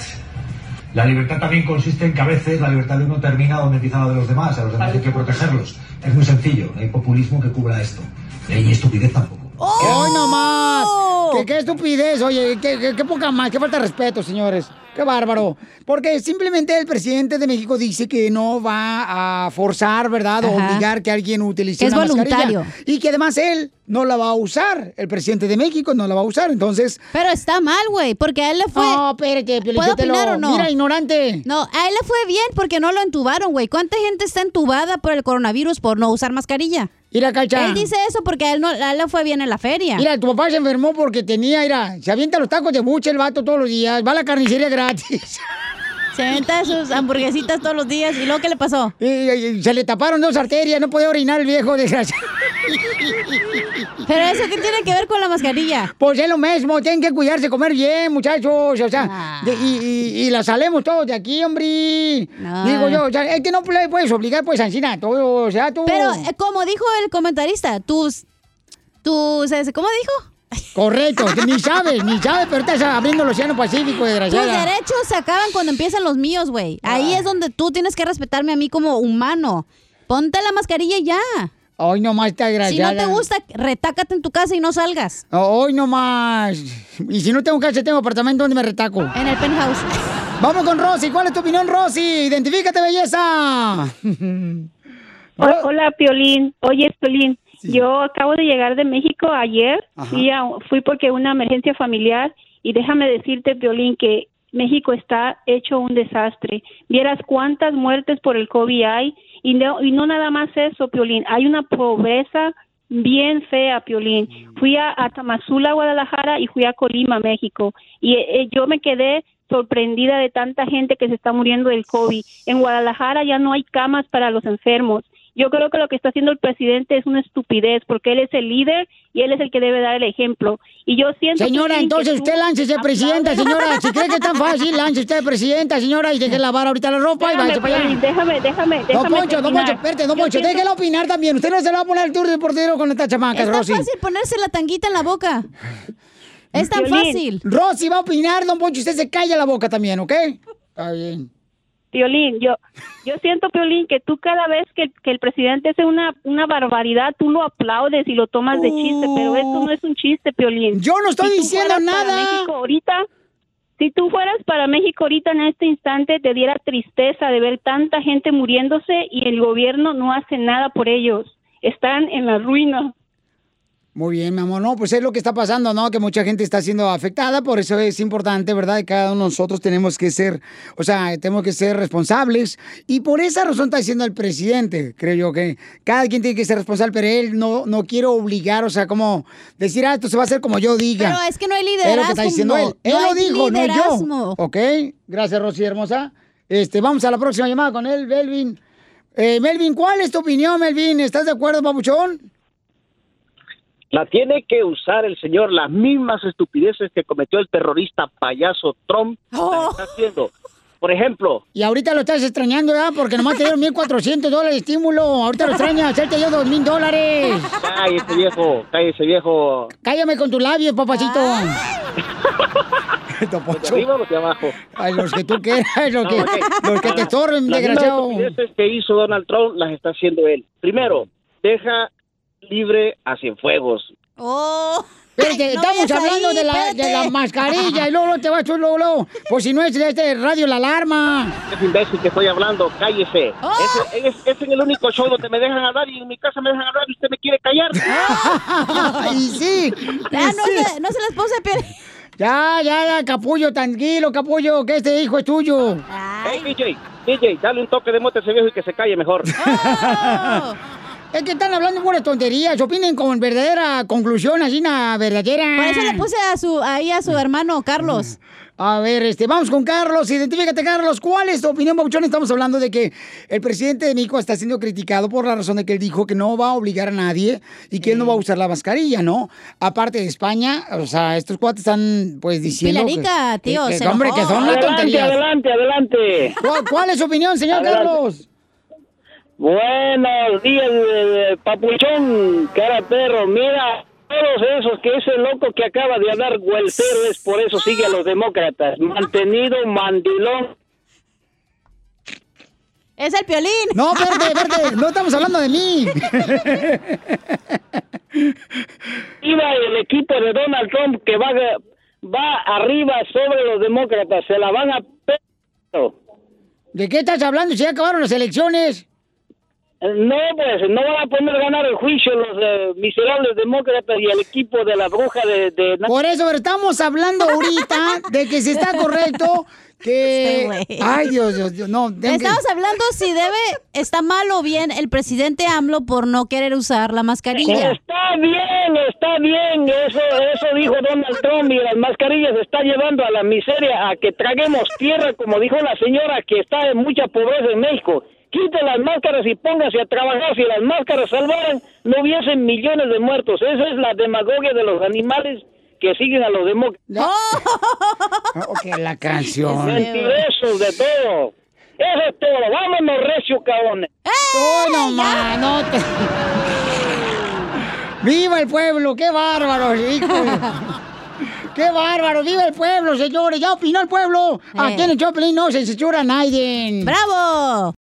La libertad también consiste en que a veces la libertad de uno termina donde empieza la de los demás. A los demás hay que protegerlos. Es muy sencillo. No hay populismo que cubra esto. No hay estupidez tampoco.
¡Hoy no más! ¿Qué, qué estupidez! Oye, qué, qué- qué poca más, qué falta de respeto, señores. ¡Qué bárbaro! Porque simplemente el presidente de México dice que no va a forzar, ¿verdad? O
Ajá.
obligar que alguien utilice
es
una
voluntario.
mascarilla. Y que además él no la va a usar. El presidente de México no la va a usar. Entonces...
Pero está mal, güey, porque a él le fue...
No, espérate,
¿Puedo opinar o no?
Mira, ignorante.
No, a él le fue bien porque no lo entubaron, güey. ¿Cuánta gente está entubada por el coronavirus por no usar mascarilla?
Mira, Cacha.
Él dice eso porque a él, no, a él le fue bien en la feria.
Mira, tu papá se enfermó porque tenía, mira, se avienta los tacos de buche el vato todos los días, va a la carnicería gratis.
Se aventa sus hamburguesitas todos los días. ¿Y luego qué le pasó?
Y, y se le taparon dos arterias, no podía orinar el viejo, desgraciado.
Pero eso qué tiene que ver con la mascarilla.
Pues es lo mismo, tienen que cuidarse, comer bien, muchachos, o sea,
Ah.
de- y, y, y la salemos todos de aquí, hombre. Digo yo, o sea, es que no le puedes obligar, pues, a todo, o sea, tú...
Pero eh, como dijo el comentarista, tus... tus eh, ¿Cómo dijo?
Correcto, ni sabes, ni sabes, pero estás abriendo el océano Pacífico,
Tus
desgraciada.
derechos se acaban cuando empiezan los míos, güey. Ahí es donde tú tienes que respetarme a mí como humano. Ponte la mascarilla y ya.
Hoy nomás está
Si
desgraciada.
no te gusta, retácate en tu casa y no salgas.
Hoy nomás. Y si no tengo casa, tengo apartamento donde me retaco.
En el penthouse.
Vamos con Rosy. ¿Cuál es tu opinión, Rosy? Identifícate, belleza.
Ho- Hola, Piolín. Oye, Piolín, yo acabo de llegar de México ayer. Fui, a- fui porque una emergencia familiar y déjame decirte, Piolín, que México está hecho un desastre. Vieras cuántas muertes por el COVID hay y no, y no nada más eso, Piolín. Hay una pobreza bien fea, Piolín. Fui a, a Tamazula, Guadalajara y fui a Colima, México. Y eh, yo me quedé sorprendida de tanta gente que se está muriendo del COVID. En Guadalajara ya no hay camas para los enfermos Yo creo que lo que está haciendo el presidente es una estupidez porque él es el líder y él es el que debe dar el ejemplo. Y yo siento
Señora,
que
entonces
tú
usted láncese presidenta, señora. Si cree que es tan fácil, lance usted presidenta, señora, y deje lavar ahorita la ropa y
Déjame,
váyase para allá.
Piolín, déjame, déjame,
Don
déjame
Poncho, Don
terminar.
Poncho, espérate, Don Poncho,
siento-
déjela opinar también. Usted no se le va a poner el tour deportivo con esta chamaca,
Es tan
Rosy.
fácil ponerse la tanguita en la boca. Es tan fácil.
Rosy va a opinar, Don Poncho, usted se calla la boca también, ¿ok? Está bien.
Piolín, yo, yo siento, Piolín, que tú cada vez que, que el presidente hace una, una barbaridad, tú lo aplaudes y lo tomas de chiste, pero esto no es un chiste, Piolín.
Yo no estoy
Si
diciendo nada.
México ahorita, si tú fueras para México ahorita en este instante, te diera tristeza de ver tanta gente muriéndose y el gobierno no hace nada por ellos. Están en la ruina.
Muy bien, mi amor. No, pues es lo que está pasando, ¿no? Que mucha gente está siendo afectada, por eso es importante, ¿verdad? Que cada uno de nosotros tenemos que ser, o sea, tenemos que ser responsables. Y por esa razón está diciendo el presidente, creo yo, que cada quien tiene que ser responsable, pero él no, no quiere obligar, o sea, como decir, ah, esto se va a hacer como yo diga.
Pero es que no hay
Es lo que está
liderazgo.
diciendo él. Él
No
lo dijo, no
liderazgo.
yo. ¿Ok? Gracias, Rosy hermosa. Este, vamos a la próxima llamada con él, Melvin. Eh, Melvin, ¿cuál es tu opinión, Melvin? ¿Estás de acuerdo, papuchón?
La tiene que usar el señor, las mismas estupideces que cometió el terrorista payaso Trump, las está haciendo. Por ejemplo,
Y ahorita lo estás extrañando, ¿ya? Porque nomás te dieron 1.400 dólares de estímulo. Ahorita lo extrañas, él te dio 2.000 dólares.
cállese viejo, cállese viejo.
Cállame con tus labios, papacito.
¿Los de arriba o los de abajo?
Ay, los que tú quieras, los que,
No,
los que te estorben,
Las
desgraciado.
estupideces que hizo Donald Trump las está haciendo él. Primero, deja libre a Cienfuegos.
Oh.
No
estamos hablando
ahí,
de, la, de la mascarilla y luego, luego te vas tú, luego, luego. Pues si no es de este radio la alarma.
Es imbécil que estoy hablando, cállese.
¡Oh!
Ese, es, es en el único show donde me dejan hablar y en mi casa me dejan hablar y usted me quiere callar.
y sí.
Ya,
y
no
sí.
se- no se les pose piel.
Ya, ya, ya, capullo, tranquilo, capullo, que este hijo es tuyo.
Hey, DJ, DJ, dale un toque de mote a ese viejo y que se calle mejor.
Es que están hablando buenas tonterías, opinen con verdadera conclusión, así una verdadera.
Por eso le puse a su, ahí a su hermano Carlos.
A ver, este, vamos con Carlos. Identifícate, Carlos. ¿Cuál es tu opinión, Pabuchón? Estamos hablando de que el presidente de México está siendo criticado por la razón de que él dijo que no va a obligar a nadie y que él no va a usar la mascarilla, ¿no? Aparte de España, o sea, estos cuates están, pues, diciendo... que-
Pilarica, tío,
que-
se
que, hombre, que son una
Adelante,
tontería.
adelante, adelante.
¿Cuál, cuál es su opinión, señor
Adelante.
Carlos?
Buenos días, eh, papuchón, cara perro. Mira, todos esos que ese loco que acaba de hablar Guelcero es por eso sigue a los demócratas. Mantenido, mandilón.
Es el piolín.
No, verde, verde, no estamos hablando de mí.
Iba el equipo de Donald Trump que va, va arriba sobre los demócratas. Se la van a...
¿De qué estás hablando? Si ya acabaron las elecciones.
No, pues no van a poder ganar el juicio los eh, miserables demócratas y el equipo de la bruja de... de...
Por eso, pero estamos hablando ahorita de que si está correcto que... Ay, Dios, Dios, Dios, no. que-
Estamos hablando si debe, está mal o bien el presidente AMLO por no querer usar la mascarilla.
Está bien, está bien, eso, eso dijo Donald Trump y las mascarillas está llevando a la miseria, a que traguemos tierra, como dijo la señora que está en mucha pobreza en México. Quite las máscaras y póngase a trabajar. Si las máscaras salvaran, no hubiesen millones de muertos. Esa es la demagogia de los animales que siguen a los demócratas.
Oh, que la canción.
Mentirosos de todo. Eso es todo. Vámonos, recio, cabrones.
¡Oh, no, ma, no te- ¡Viva el pueblo! ¡Qué bárbaro! ¡Qué bárbaro! ¡Viva el pueblo, señores! ¡Ya opinó el pueblo! Aquí en el Choplin no se censura a nadie.
¡Bravo!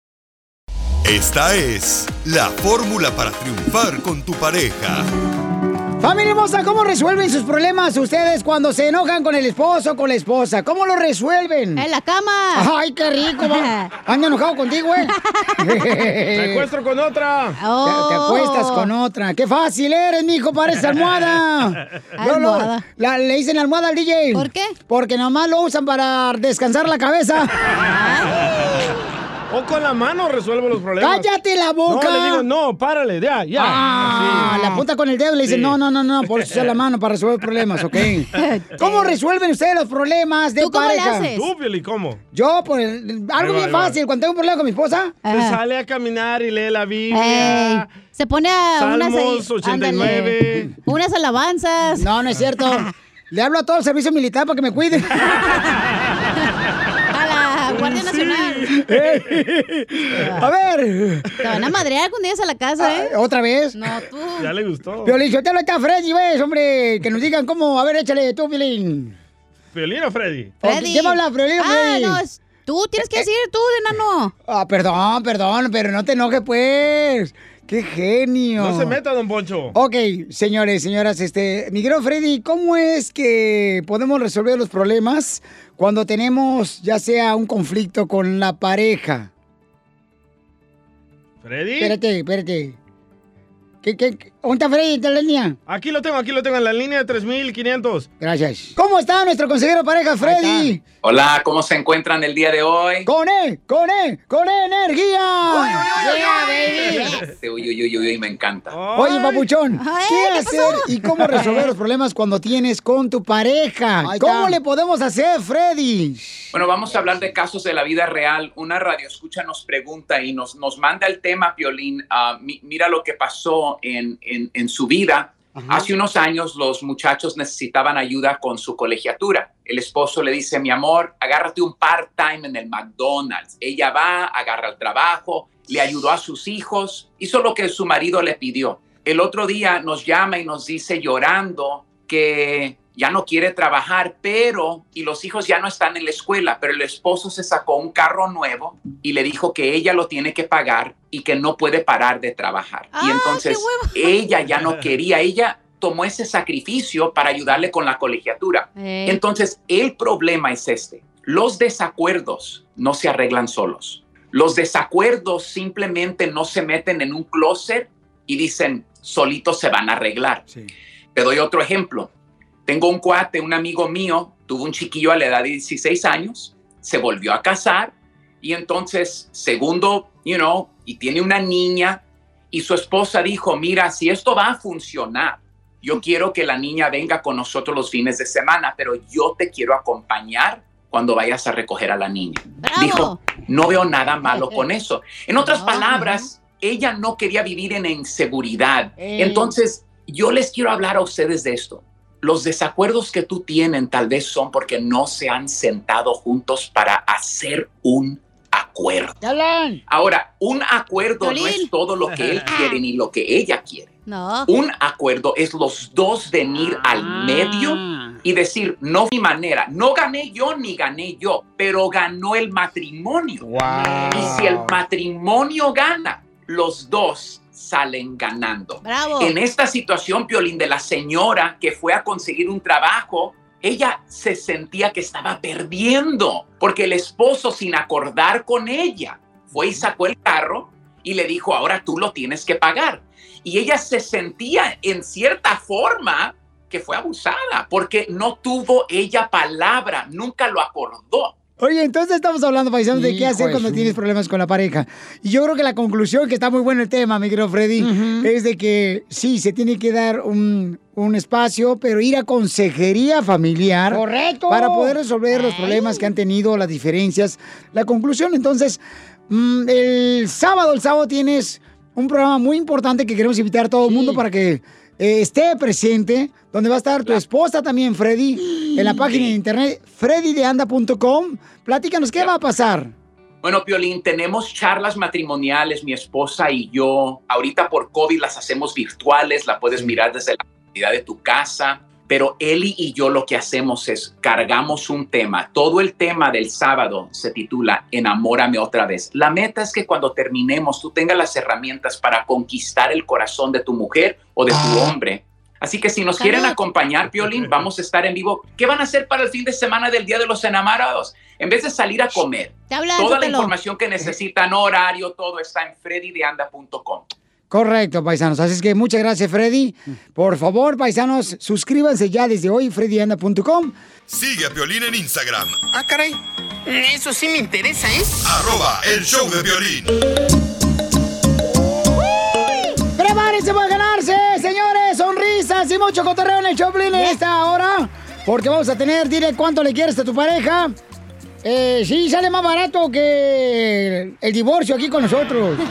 Esta es la fórmula para triunfar con tu pareja.
Familia hermosa, ¿cómo resuelven sus problemas ustedes cuando se enojan con el esposo o con la esposa? ¿Cómo lo resuelven?
En la cama.
¡Ay, qué rico! Ando enojado contigo, ¿eh?
Me acuesto con otra.
Te, te acuestas con otra. ¡Qué fácil eres, mijo! Parece almohada. Luego, luego,
Almohada.
la- le dicen almohada al DJ. ¿Por
qué?
Porque nomás lo usan para descansar la cabeza.
O con la mano resuelvo los problemas.
¡Cállate la boca!
No, le digo, no, párale, ya, ya.
Ah, la apunta con el dedo y le dice,
Sí.
no, no, no, no, por eso usa la mano para resolver problemas, ¿ok? ¿Cómo resuelven ustedes los problemas de
¿Tú cómo le
pareja?
haces? Tú, Pioli, ¿cómo?
Yo, por el- algo
va,
bien fácil, cuando tengo un problema con mi esposa.
Se sale a caminar y lee la Biblia.
Se pone a unas...
Salmos 89.
ándale, unas alabanzas.
No, no es cierto. Le hablo a todo el servicio militar para que me cuiden.
A la Guardia Nacional.
a ver.
Te van a madrear cuando llegues a la casa, ¿eh?
¿Otra vez?
No, tú.
Ya le gustó.
Violín, yo te lo está Freddy, ves, hombre. Que nos digan cómo. A ver, échale tú, Violín.
¿Piolín o Freddy?
Freddy. ¿Qué va a hablar, Violín o
Ah,
Freddy?
no, es- tú tienes que decir tú, de enano.
Ah, perdón, perdón, pero no te enojes, pues. ¡Qué genio!
No se meta, don Poncho.
Ok, señores, señoras, este, mi querido Freddy, ¿cómo es que podemos resolver los problemas cuando tenemos ya sea un conflicto con la pareja?
¿Freddy?
Espérate, espérate. ¿Qué, qué, qué? ¿Dónde está Freddy? ¿Está en la línea?
Aquí lo tengo, aquí lo tengo en la línea de 3500.
Gracias. ¿Cómo está nuestro consejero pareja, Freddy?
Hola, ¿cómo se encuentran el día de hoy?
¡Con E! ¡Con E! ¡Con E energía! Yeah, baby.
Uy, uy, uy, uy, me encanta.
Oye, papuchón,
Ay,
¿qué,
¿qué
hacer
pasó?
y cómo resolver los problemas cuando tienes con tu pareja? ¿Cómo
está.
le podemos hacer, Freddy?
Bueno, vamos a hablar de casos de la vida real. Una radioescucha nos pregunta y nos, nos manda el tema, Piolín. Ah, mi- mira lo que pasó en, en- en su vida. Hace unos años los muchachos necesitaban ayuda con su colegiatura. El esposo le dice, mi amor, agárrate un part-time en el McDonald's. Ella va, agarra el trabajo, le ayudó a sus hijos, hizo lo que su marido le pidió. El otro día nos llama y nos dice llorando que ya no quiere trabajar, pero, y los hijos ya no están en la escuela, pero el esposo se sacó un carro nuevo y le dijo que ella lo tiene que pagar y que no puede parar de trabajar. y entonces ella ya no quería, ella tomó ese sacrificio para ayudarle con la colegiatura.
Ey.
Entonces, el problema es este. Los desacuerdos no se arreglan solos. Los desacuerdos simplemente no se meten en un closet y dicen, solitos se van a arreglar. Te doy otro ejemplo. Tengo un cuate, un amigo mío, tuvo un chiquillo a la edad de 16 años, se volvió a casar y entonces, segundo, you know, y tiene una niña y su esposa dijo, mira, si esto va a funcionar, yo quiero que la niña venga con nosotros los fines de semana, pero yo te quiero acompañar cuando vayas a recoger a la niña. Dijo, no veo nada malo con eso. En otras palabras, ella no quería vivir en inseguridad. Entonces, yo les quiero hablar a ustedes de esto. Los desacuerdos que tú tienen tal vez son porque no se han sentado juntos para hacer un acuerdo. Ahora, un acuerdo no es todo lo que él quiere ni lo que ella quiere.
No.
Un acuerdo es los dos venir al medio y decir, no mi manera, no gané yo ni gané yo, pero ganó el matrimonio. Y si el matrimonio gana, los dos salen ganando.
Bravo.
En esta situación, Piolín, de la señora que fue a conseguir un trabajo, ella se sentía que estaba perdiendo porque el esposo, sin acordar con ella, fue y sacó el carro y le dijo, ahora tú lo tienes que pagar. Y ella se sentía en cierta forma que fue abusada porque no tuvo ella palabra, nunca lo acordó.
Oye, entonces estamos hablando, paisanos, de qué hacer cuando tienes problemas con la pareja. Y yo creo que la conclusión, que está muy bueno el tema, mi querido Freddy, es de que sí, se tiene que dar un, un espacio, pero ir a consejería familiar.
Correcto.
Para poder resolver los problemas que han tenido, las diferencias. La conclusión, entonces, mm, el sábado, el sábado tienes un programa muy importante que queremos invitar a todo el mundo para que esté presente, donde va a estar tu esposa también, Freddy, en la página de internet freddydeanda.com. Platícanos, ¿qué va a pasar?
Bueno, Piolín, tenemos charlas matrimoniales, mi esposa y yo. Ahorita por COVID las hacemos virtuales, la puedes mirar desde la comodidad de tu casa. Pero Eli y yo lo que hacemos es cargamos un tema. Todo el tema del sábado se titula Enamórame otra vez. La meta es que cuando terminemos tú tengas las herramientas para conquistar el corazón de tu mujer o de tu hombre. Así que si nos quieren acompañar, Piolín, vamos a estar en vivo. ¿Qué van a hacer para el fin de semana del Día de los Enamorados? En vez de salir a comer, toda la información que necesitan, horario, todo está en freddydeanda.com.
Correcto, paisanos. Así es que muchas gracias, Freddy. Por favor, paisanos, suscríbanse ya desde hoy, freddyanda.com.
Sigue a Piolín en Instagram,
Ah, caray. Eso sí me interesa, ¿eh?
arroba el show de violín.
Prepárense para ganarse, señores, sonrisas y mucho cotorreo en el Choplin en esta hora. Porque vamos a tener, dile cuánto le quieres a tu pareja. Eh, sí, sale más barato que el divorcio aquí con nosotros.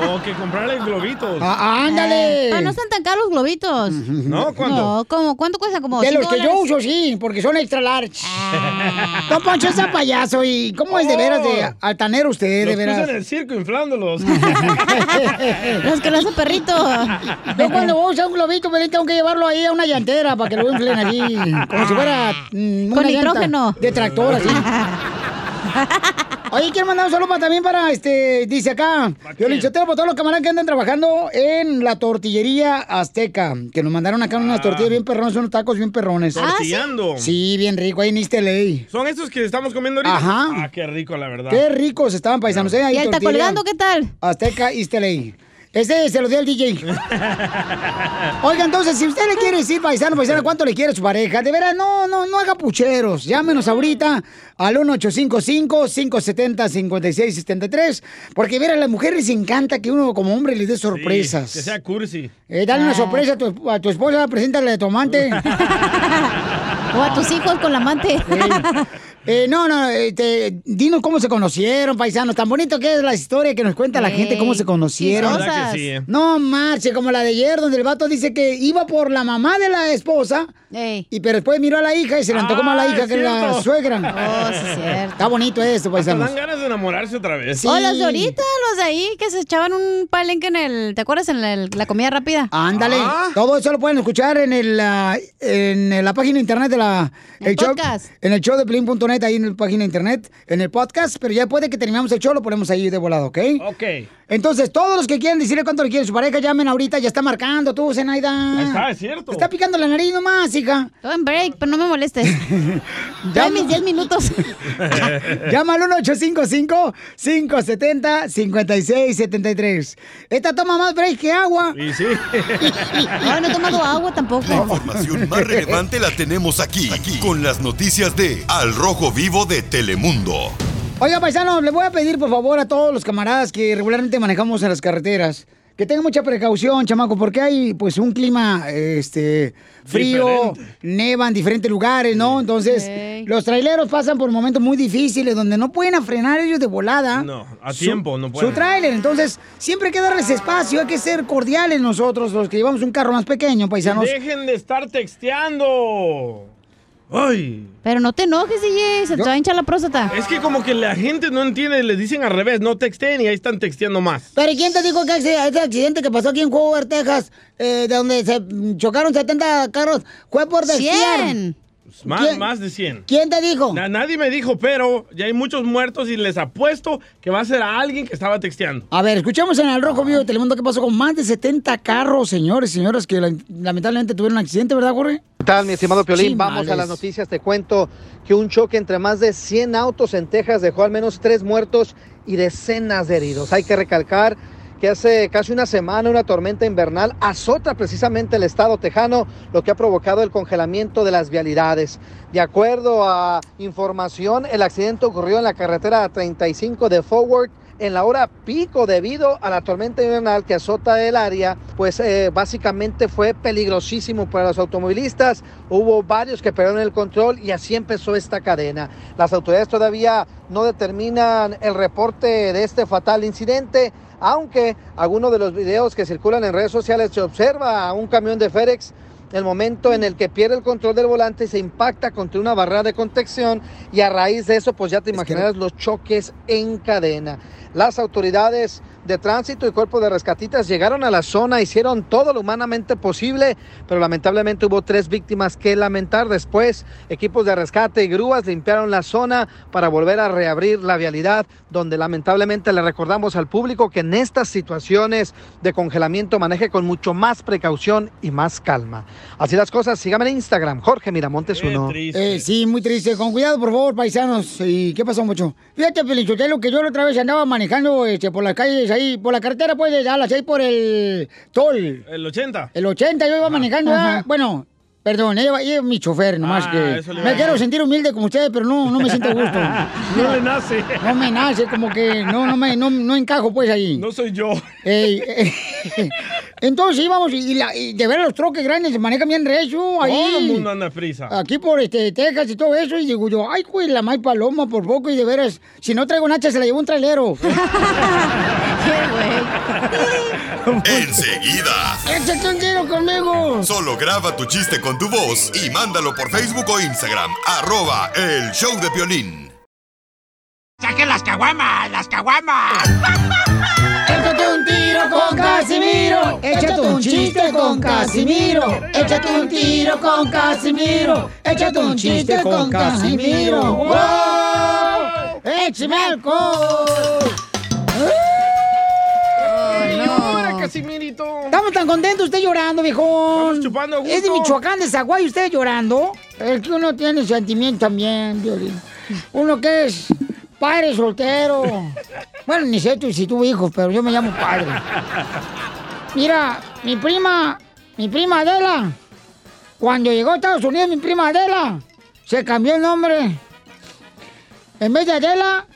O que comprarle globitos.
Ah, ándale.
Ah, no están tan caros los globitos.
¿No? ¿Cuánto?
No, ¿cómo? ¿cuánto cuesta? Como
De los que yo uso, sí, porque son extra large. Don Poncho es a payaso y ¿cómo es de veras de altanero usted, de
Los
veras?
usan en el circo inflándolos.
Los que le hacen perrito.
Yo cuando voy a usar un globito, me tengo que llevarlo ahí a una llantera para que lo inflen allí, como si fuera mm,
Con
una
nitrógeno.
de tractor, así. Oye, quiero mandar un saludo para- también para, este, dice acá, Violín Sotelo, para todos los camaradas que andan trabajando en la tortillería azteca, que nos mandaron acá unas tortillas bien perrones, unos tacos bien perrones.
Tortillando.
Sí, bien rico, ahí en LA.
¿Son estos que estamos comiendo ahorita?
Ajá.
Ah, qué rico, la verdad.
Qué ricos estaban paisanos, ¿eh? Ahí
¿Y el
tortilla.
tacolgando qué tal?
Azteca LA. Ese se lo dio el DJ. Oiga, entonces, si usted le quiere decir, paisano, paisano, cuánto le quiere a su pareja, de veras, no, no, no haga pucheros. Llámenos ahorita al 1855-570-5673. Porque, verá, a las mujeres les encanta que uno como hombre les dé sorpresas.
Que sea cursi.
Eh, dale una sorpresa a tu, a tu esposa, preséntale de tu amante.
O a tus hijos con la amante.
Eh, no, no, este, dinos cómo se conocieron, paisanos. Tan bonito que es la historia que nos cuenta la gente, cómo se conocieron.
Que sí, eh.
No marche, como la de ayer, donde el vato dice que iba por la mamá de la esposa, y pero después miró a la hija y se le antojó más a la
Ah,
hija
es
que la suegra.
Oh, sí, es cierto.
Está bonito esto,
Hasta
paisanos.
dan ganas de enamorarse otra vez.
Sí.
O los de ahorita, los de ahí, que se echaban un palenque en el... ¿Te acuerdas? En el- la comida rápida.
Ándale,
Ah.
todo eso lo pueden escuchar en el ah, en la página de internet de la
El
show,
podcast.
en el show de Plin.net ahí en la página de internet, en el podcast, pero ya puede que terminamos el show lo ponemos ahí de volado, ¿ok?
Ok.
Entonces, todos los que quieren decirle cuánto le quieren a su pareja, llamen ahorita, ya está marcando tú, Zenaida.
Está, es cierto.
Te está picando la nariz nomás, hija.
Todo en break, pero no me molestes. Dame mis 10 minutos.
Llama al 1-855-570-5673. Esta toma más break que agua.
Y sí.
Ahora no he tomado agua tampoco.
La información más relevante la tenemos aquí, aquí, con las noticias de Al Rojo Vivo de Telemundo.
Oiga, paisano, le voy a pedir por favor a todos los camaradas que regularmente manejamos en las carreteras que tengan mucha precaución, chamaco, porque hay pues un clima este frío,
Diferente.
neva en diferentes lugares, ¿no? Entonces, los traileros pasan por momentos muy difíciles donde no pueden frenar ellos de volada.
No, a
su-
tiempo no
Su
pueden.
tráiler, entonces siempre hay que darles espacio, hay que ser cordiales nosotros, los que llevamos un carro más pequeño, paisanos.
Dejen de estar texteando. Ay.
Pero no te enojes, DJ, se te va a hinchar la próstata.
Es que como que la gente no entiende, les dicen al revés, no texten y ahí están texteando más.
Pero ¿quién te dijo que ese, ese accidente que pasó aquí en Hoover, Texas, eh, de donde se chocaron 70 carros, fue por desviar?
100.
Más,
¿Quién?
más de 100.
¿Quién te dijo?
Na- nadie me dijo, pero ya hay muchos muertos y les apuesto que va a ser a alguien que estaba texteando.
A ver, escuchamos en el Rojo Vivo de Telemundo qué pasó con más de 70 carros, señores y señoras, que la- lamentablemente tuvieron un accidente, ¿verdad, Jorge?
¿Qué tal, mi estimado Piolín? Vamos a las noticias. Te cuento que un choque entre más de 100 autos en Texas dejó al menos tres muertos y decenas de heridos. Hay que recalcar que hace casi una semana una tormenta invernal azota precisamente el estado tejano, lo que ha provocado el congelamiento de las vialidades. De acuerdo a información, el accidente ocurrió en la carretera 35 de Forward en la hora pico debido a la tormenta invernal que azota el área, pues eh, básicamente fue peligrosísimo para los automovilistas. Hubo varios que perdieron el control y así empezó esta cadena. Las autoridades todavía no determinan el reporte de este fatal incidente, aunque algunos de los videos que circulan en redes sociales se observa a un camión de FedEx el momento en el que pierde el control del volante y se impacta contra una barrera de contención y a raíz de eso pues ya te imaginarás los choques en cadena. Las autoridades de tránsito y cuerpo de rescatistas llegaron a la zona, hicieron todo lo humanamente posible, pero lamentablemente hubo tres víctimas que lamentar. Después, equipos de rescate y grúas limpiaron la zona para volver a reabrir la vialidad, donde lamentablemente le recordamos al público que en estas situaciones de congelamiento maneje con mucho más precaución y más calma. Así las cosas, sígame en Instagram, Jorge Miramontes uno.
Eh, sí, muy triste. Con cuidado, por favor, paisanos. ¿Y qué pasó, mucho? Fíjate, Pelichotelo, que yo la otra vez andaba manejando este, por las calles ahí, por la carretera, pues, de Dallas, ahí por el Tol.
El 80.
El 80, yo iba manejando, ah, bueno, perdón, ella, ella es mi chofer, nomás
Ah,
que me quiero sentir humilde como ustedes, pero no, no me siento a gusto.
No le nace.
No me nace, como que no, no, me, no, no encajo pues ahí.
No soy yo.
Ey, ey. Entonces íbamos y, la- y de ver los troques grandes se manejan bien recio ahí.
Todo el mundo anda prisa.
Aquí por este Texas y todo eso, y digo yo, ay, güey, la may paloma por poco, y de veras, si no traigo nacha, se la llevó un trailero.
Enseguida.
¡Échate un tiro conmigo!
Solo graba tu chiste con tu voz y mándalo por Facebook o Instagram. Arroba el show de violín.
¡Saquen las caguamas! ¡Las caguamas!
Échate un tiro con Casimiro. Échate un chiste con Casimiro. Échate un tiro con Casimiro. Échate un chiste con Casimiro. ¡Wow! ¡Échame alcohol!
Casimirito.
Estamos tan contentos, usted llorando, viejón.
Estamos chupando a gusto.
Es de Michoacán, de Zaguay, usted llorando. Es que uno tiene sentimiento también, Violín. Uno que es padre soltero. Bueno, ni sé tú si tuvo hijos, pero yo me llamo padre. Mira, mi prima, mi prima Adela, cuando llegó a Estados Unidos, mi prima Adela, se cambió el nombre. En vez de Adela,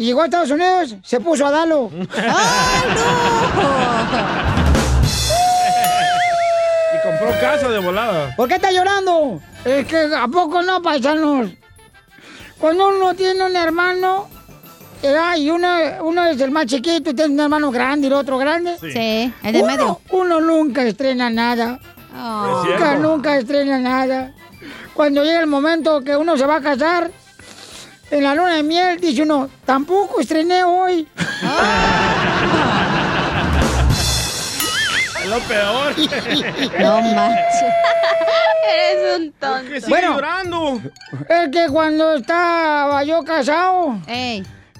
y llegó a Estados Unidos, se puso Adalo.
Y compró casa de volada.
¿Por qué está llorando? Es que a poco no, paisanos. Cuando uno tiene un hermano, ¿verdad? y uno, uno es el más chiquito y tiene un hermano grande y el otro grande.
Sí, el de
Uno-
medio.
Uno nunca estrena nada.
Oh.
Nunca, nunca estrena nada. Cuando llega el momento que uno se va a casar, en la luna de miel, dice uno, tampoco estrené hoy.
Es lo peor.
No manches. Eres un tonto.
qué sigue llorando?
Es que cuando estaba yo casado,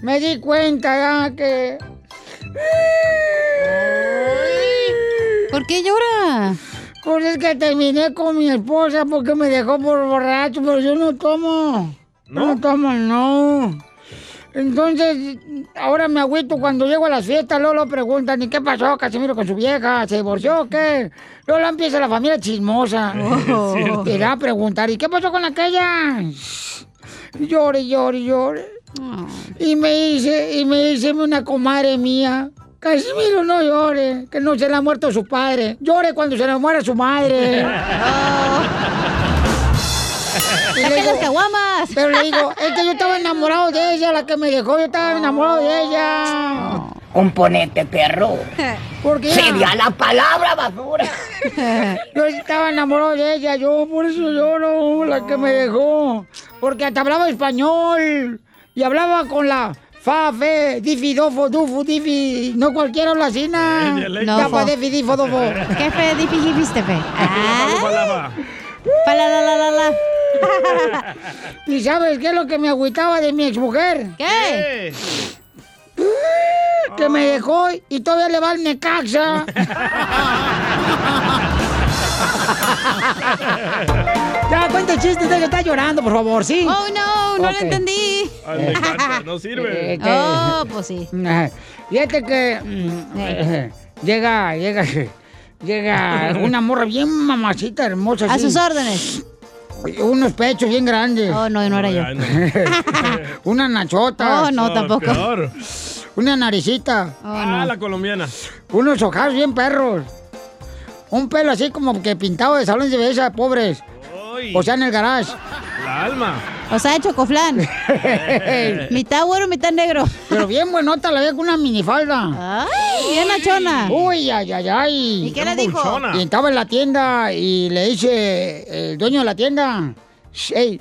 me di cuenta ya que...
¿Por qué llora?
Pues es que terminé con mi esposa porque me dejó por borracho, pero yo no tomo. ¿No? No tomo, no. Entonces, ahora me agüito cuando llego a las fiestas, luego lo preguntan, ¿y qué pasó, Casimiro, con su vieja? ¿Se divorció o qué? Luego empieza la familia chismosa.
Oh.
Te va a preguntar, ¿y qué pasó con aquella? Llore, llore, llore. Y me dice, y me dice una comadre mía, Casimiro, no llore, que no se le ha muerto su padre. Llore cuando se le muera su madre. Le
¡Saquen las caguamas!
Pero le digo, es que yo estaba enamorado de ella, la que me dejó, yo estaba enamorado de ella.
Componente, perro.
Porque
Sería la palabra basura.
Yo estaba enamorado de ella, yo por eso lloro, la que me dejó. Porque hasta hablaba español. Y hablaba con la fa, fe, difi, dofo, dufo, difi. No cualquiera habla así, na.
Eh, dialecto.
Ya, fa, difi, difo, dofo.
¿Qué fe, difi, jifiste, fe? Ah. Pa, la, la, la, la, la.
¿Y sabes qué es lo que me agüitaba de mi exmujer?
¿Qué?
Que me dejó y todavía le va al Necaxa. ya, cuenta el chiste, usted que está llorando, por favor, ¿sí?
Oh, no, no lo entendí.
Al Necaxa, no sirve.
Eh, que-
Oh, pues sí.
Fíjate que mm, eh, llega, llega, llega una morra bien mamacita, hermosa.
A
así.
sus órdenes.
Unos pechos bien grandes.
Oh, no, no era yo.
Una nachota.
Oh, no, tampoco.
peor.
Una naricita.
ah, la colombiana.
Unos ojazos bien perros. Un pelo así como que pintado de salones de belleza, pobres. O sea, en el garage.
La alma.
O sea, de chocoflán. mitad güero, mitad negro.
Pero bien buenota, la veo con una minifalda.
Ay, bien nachona.
Uy, ay, ay, ay.
¿Y qué le dijo? buchona.
Y estaba en la tienda y le dice el dueño de la tienda, ey,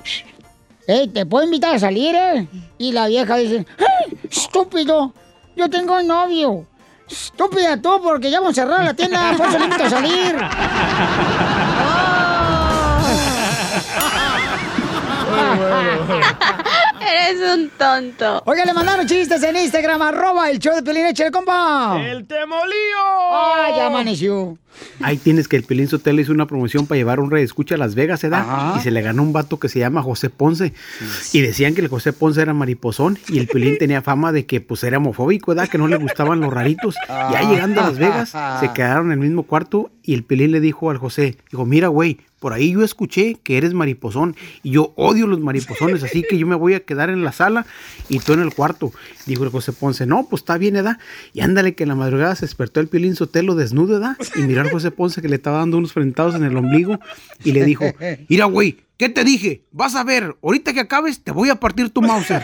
ey, ¿te puedo invitar a salir, eh? Y la vieja dice, ¡ay, estúpido! Yo tengo un novio. Estúpida tú, porque ya vamos a cerrar la tienda, por eso a salir.
Eres un tonto.
Oiga, le mandaron chistes en Instagram, arroba el show de Pelín, échale, compa.
¡El temolío!
¡Ah, ya amaneció!
Ahí tienes que el Pelín Sotelo hizo una promoción para llevar un rey escucha a Las Vegas, ¿verdad?
Ajá.
Y se le ganó un vato que se llama José Ponce. Y decían que el José Ponce era mariposón y el Pelín tenía fama de que pues era homofóbico, ¿verdad? Que no le gustaban los raritos. Ya llegando a Las Vegas, se quedaron en el mismo cuarto y el Pelín le dijo al José, dijo, mira, güey, por ahí yo escuché que eres mariposón y yo odio los mariposones, así que yo me voy a quedar en la sala y tú en el cuarto. Dijo el José Ponce, no, pues está bien, edad. Y ándale que en la madrugada se despertó el Pilín Sotelo desnudo, edad, y miró al José Ponce que le estaba dando unos frentados en el ombligo y le dijo, mira, güey, ¿qué te dije? Vas a ver, ahorita que acabes te voy a partir tu Mauser.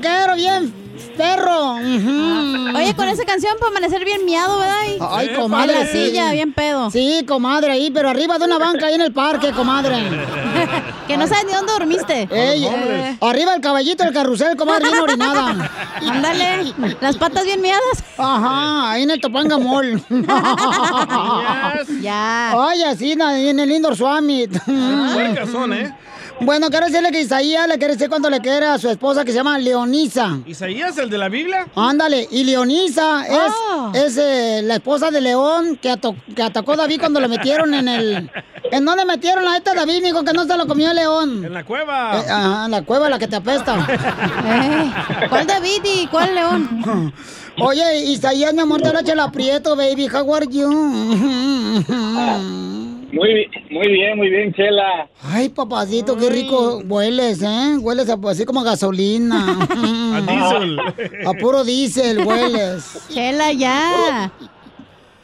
Troquero bien perro.
Oye, con esa canción para amanecer bien miado, ¿verdad?
Ay,
En
comadre.
la silla, bien pedo.
Sí, comadre, ahí, pero arriba de una banca ahí en el parque, comadre.
que no sabes ni dónde dormiste.
Ey,
Eh.
arriba el caballito del carrusel, comadre, bien orinada.
Ándale, las patas bien miadas.
Ajá, ahí en el Topanga Mall.
Ya.
Ay, así, na- en el Indoor Summit.
Puercas son, ¿eh?
Bueno, quiero decirle que Isaías le quiere decir cuánto le quiere a su esposa que se llama Leonisa.
¿Isaías, el de la Biblia?
Ándale, y Leonisa es,
Ah.
es eh, la esposa de León que, ato- que atacó a David cuando le metieron en el... ¿En dónde metieron a esta David, mijo, que no se lo comió el león?
En la cueva.
Eh, ajá, en la cueva, la que te apesta.
Eh, ¿Cuál David y cuál León?
Oye, Isaías, mi amor, te la chela aprieto, baby. How are you?
Muy, muy bien, muy bien, Chela.
Ay, papacito, qué rico hueles, ¿eh? Hueles a- así como a gasolina.
A diésel.
A puro diésel hueles.
Chela, ya.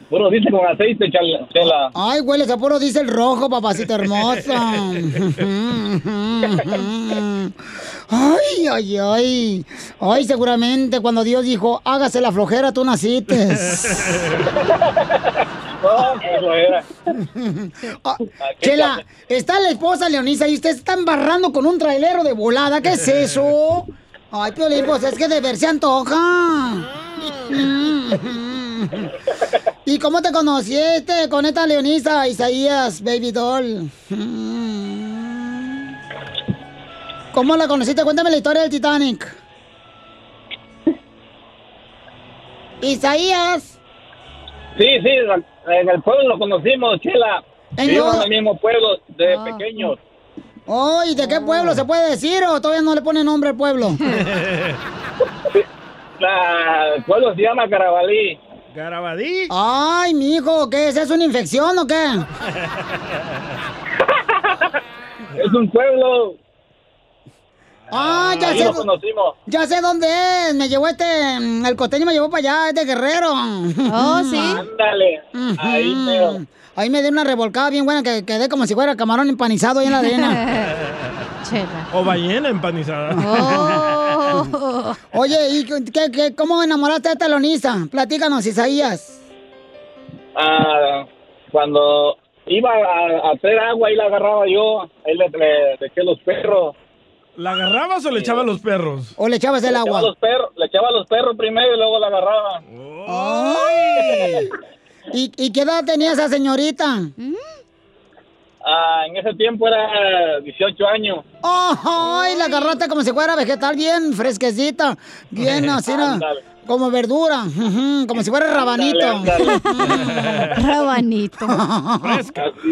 Puro dice con aceite, Chela. Chela.
Ay, hueles a puro diésel rojo, papacito hermoso. Ay, ay, ay. Ay, seguramente cuando Dios dijo, hágase la flojera, tú naciste.
No.
Ah, Chela, está la esposa Leonisa y usted está embarrando con un trailero de volada. ¿Qué es eso? Ay, Piolín, pues es que de ver se antoja. ¿Y cómo te conociste con esta Leonisa, Isaías, Baby Doll? ¿Cómo la conociste? Cuéntame la historia del Titanic. Isaías.
Sí, sí, en el pueblo lo conocimos, Chela.
¿En
Vivimos en el mismo pueblo de pequeños.
Oh, ¿y de qué pueblo se puede decir o todavía no le pone nombre al pueblo?
La- el pueblo se llama Carabalí.
¿Garabadí?
Ay, mijo, ¿qué es? ¿Es una infección o qué?
Es un pueblo.
Ah, ya
Ahí
sé.
lo conocimos.
Ya sé dónde es. Me llevó este. mm, El costeño me llevó para allá, es de Guerrero.
Oh, sí.
Ándale. Ahí.
Ahí me dio una revolcada bien buena que quedé como si fuera camarón empanizado ahí en la arena.
O ballena empanizada.
Oh. Oye, ¿y qué, qué- cómo enamoraste a esta Leonisa? Platícanos, Isaías.
Ah, cuando iba a, hacer agua, ahí la agarraba yo. Ahí le, le- eché los perros.
¿La agarrabas o le echabas los perros?
¿O le echabas el
Le
agua?
echaba los perros, le echaba los perros primero y luego la agarraba.
Ay. ¿Y, ¿Y qué edad tenía esa señorita?
Ah, en ese tiempo era 18 años.
¡Ay! La agarraste como si fuera vegetal bien fresquecita. Bien así. Como verdura. Como si fuera rabanito.
Ándale,
rabanito.
Así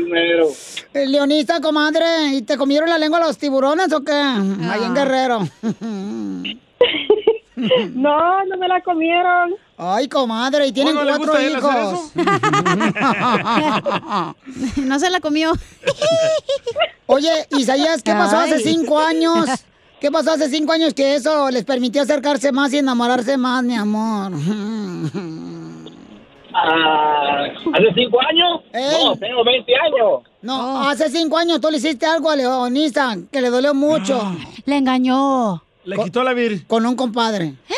mero.
Eh, Leonista, comadre, ¿y te comieron la lengua los tiburones o qué? Ahí en Guerrero.
No, no me la comieron.
Ay, comadre, y tienen
¿Oh, no
cuatro hijos.
no se la comió.
Oye, Isaías, ¿qué pasó hace cinco años? ¿Qué pasó hace cinco años que eso les permitió acercarse más y enamorarse más, mi amor?
Ah, ¿Hace 5 años? No, tengo 20 años.
No, hace cinco años tú le hiciste algo a Leonisa que le dolió mucho.
Le engañó.
Le quitó la vir.
Con un compadre.
¡Ay!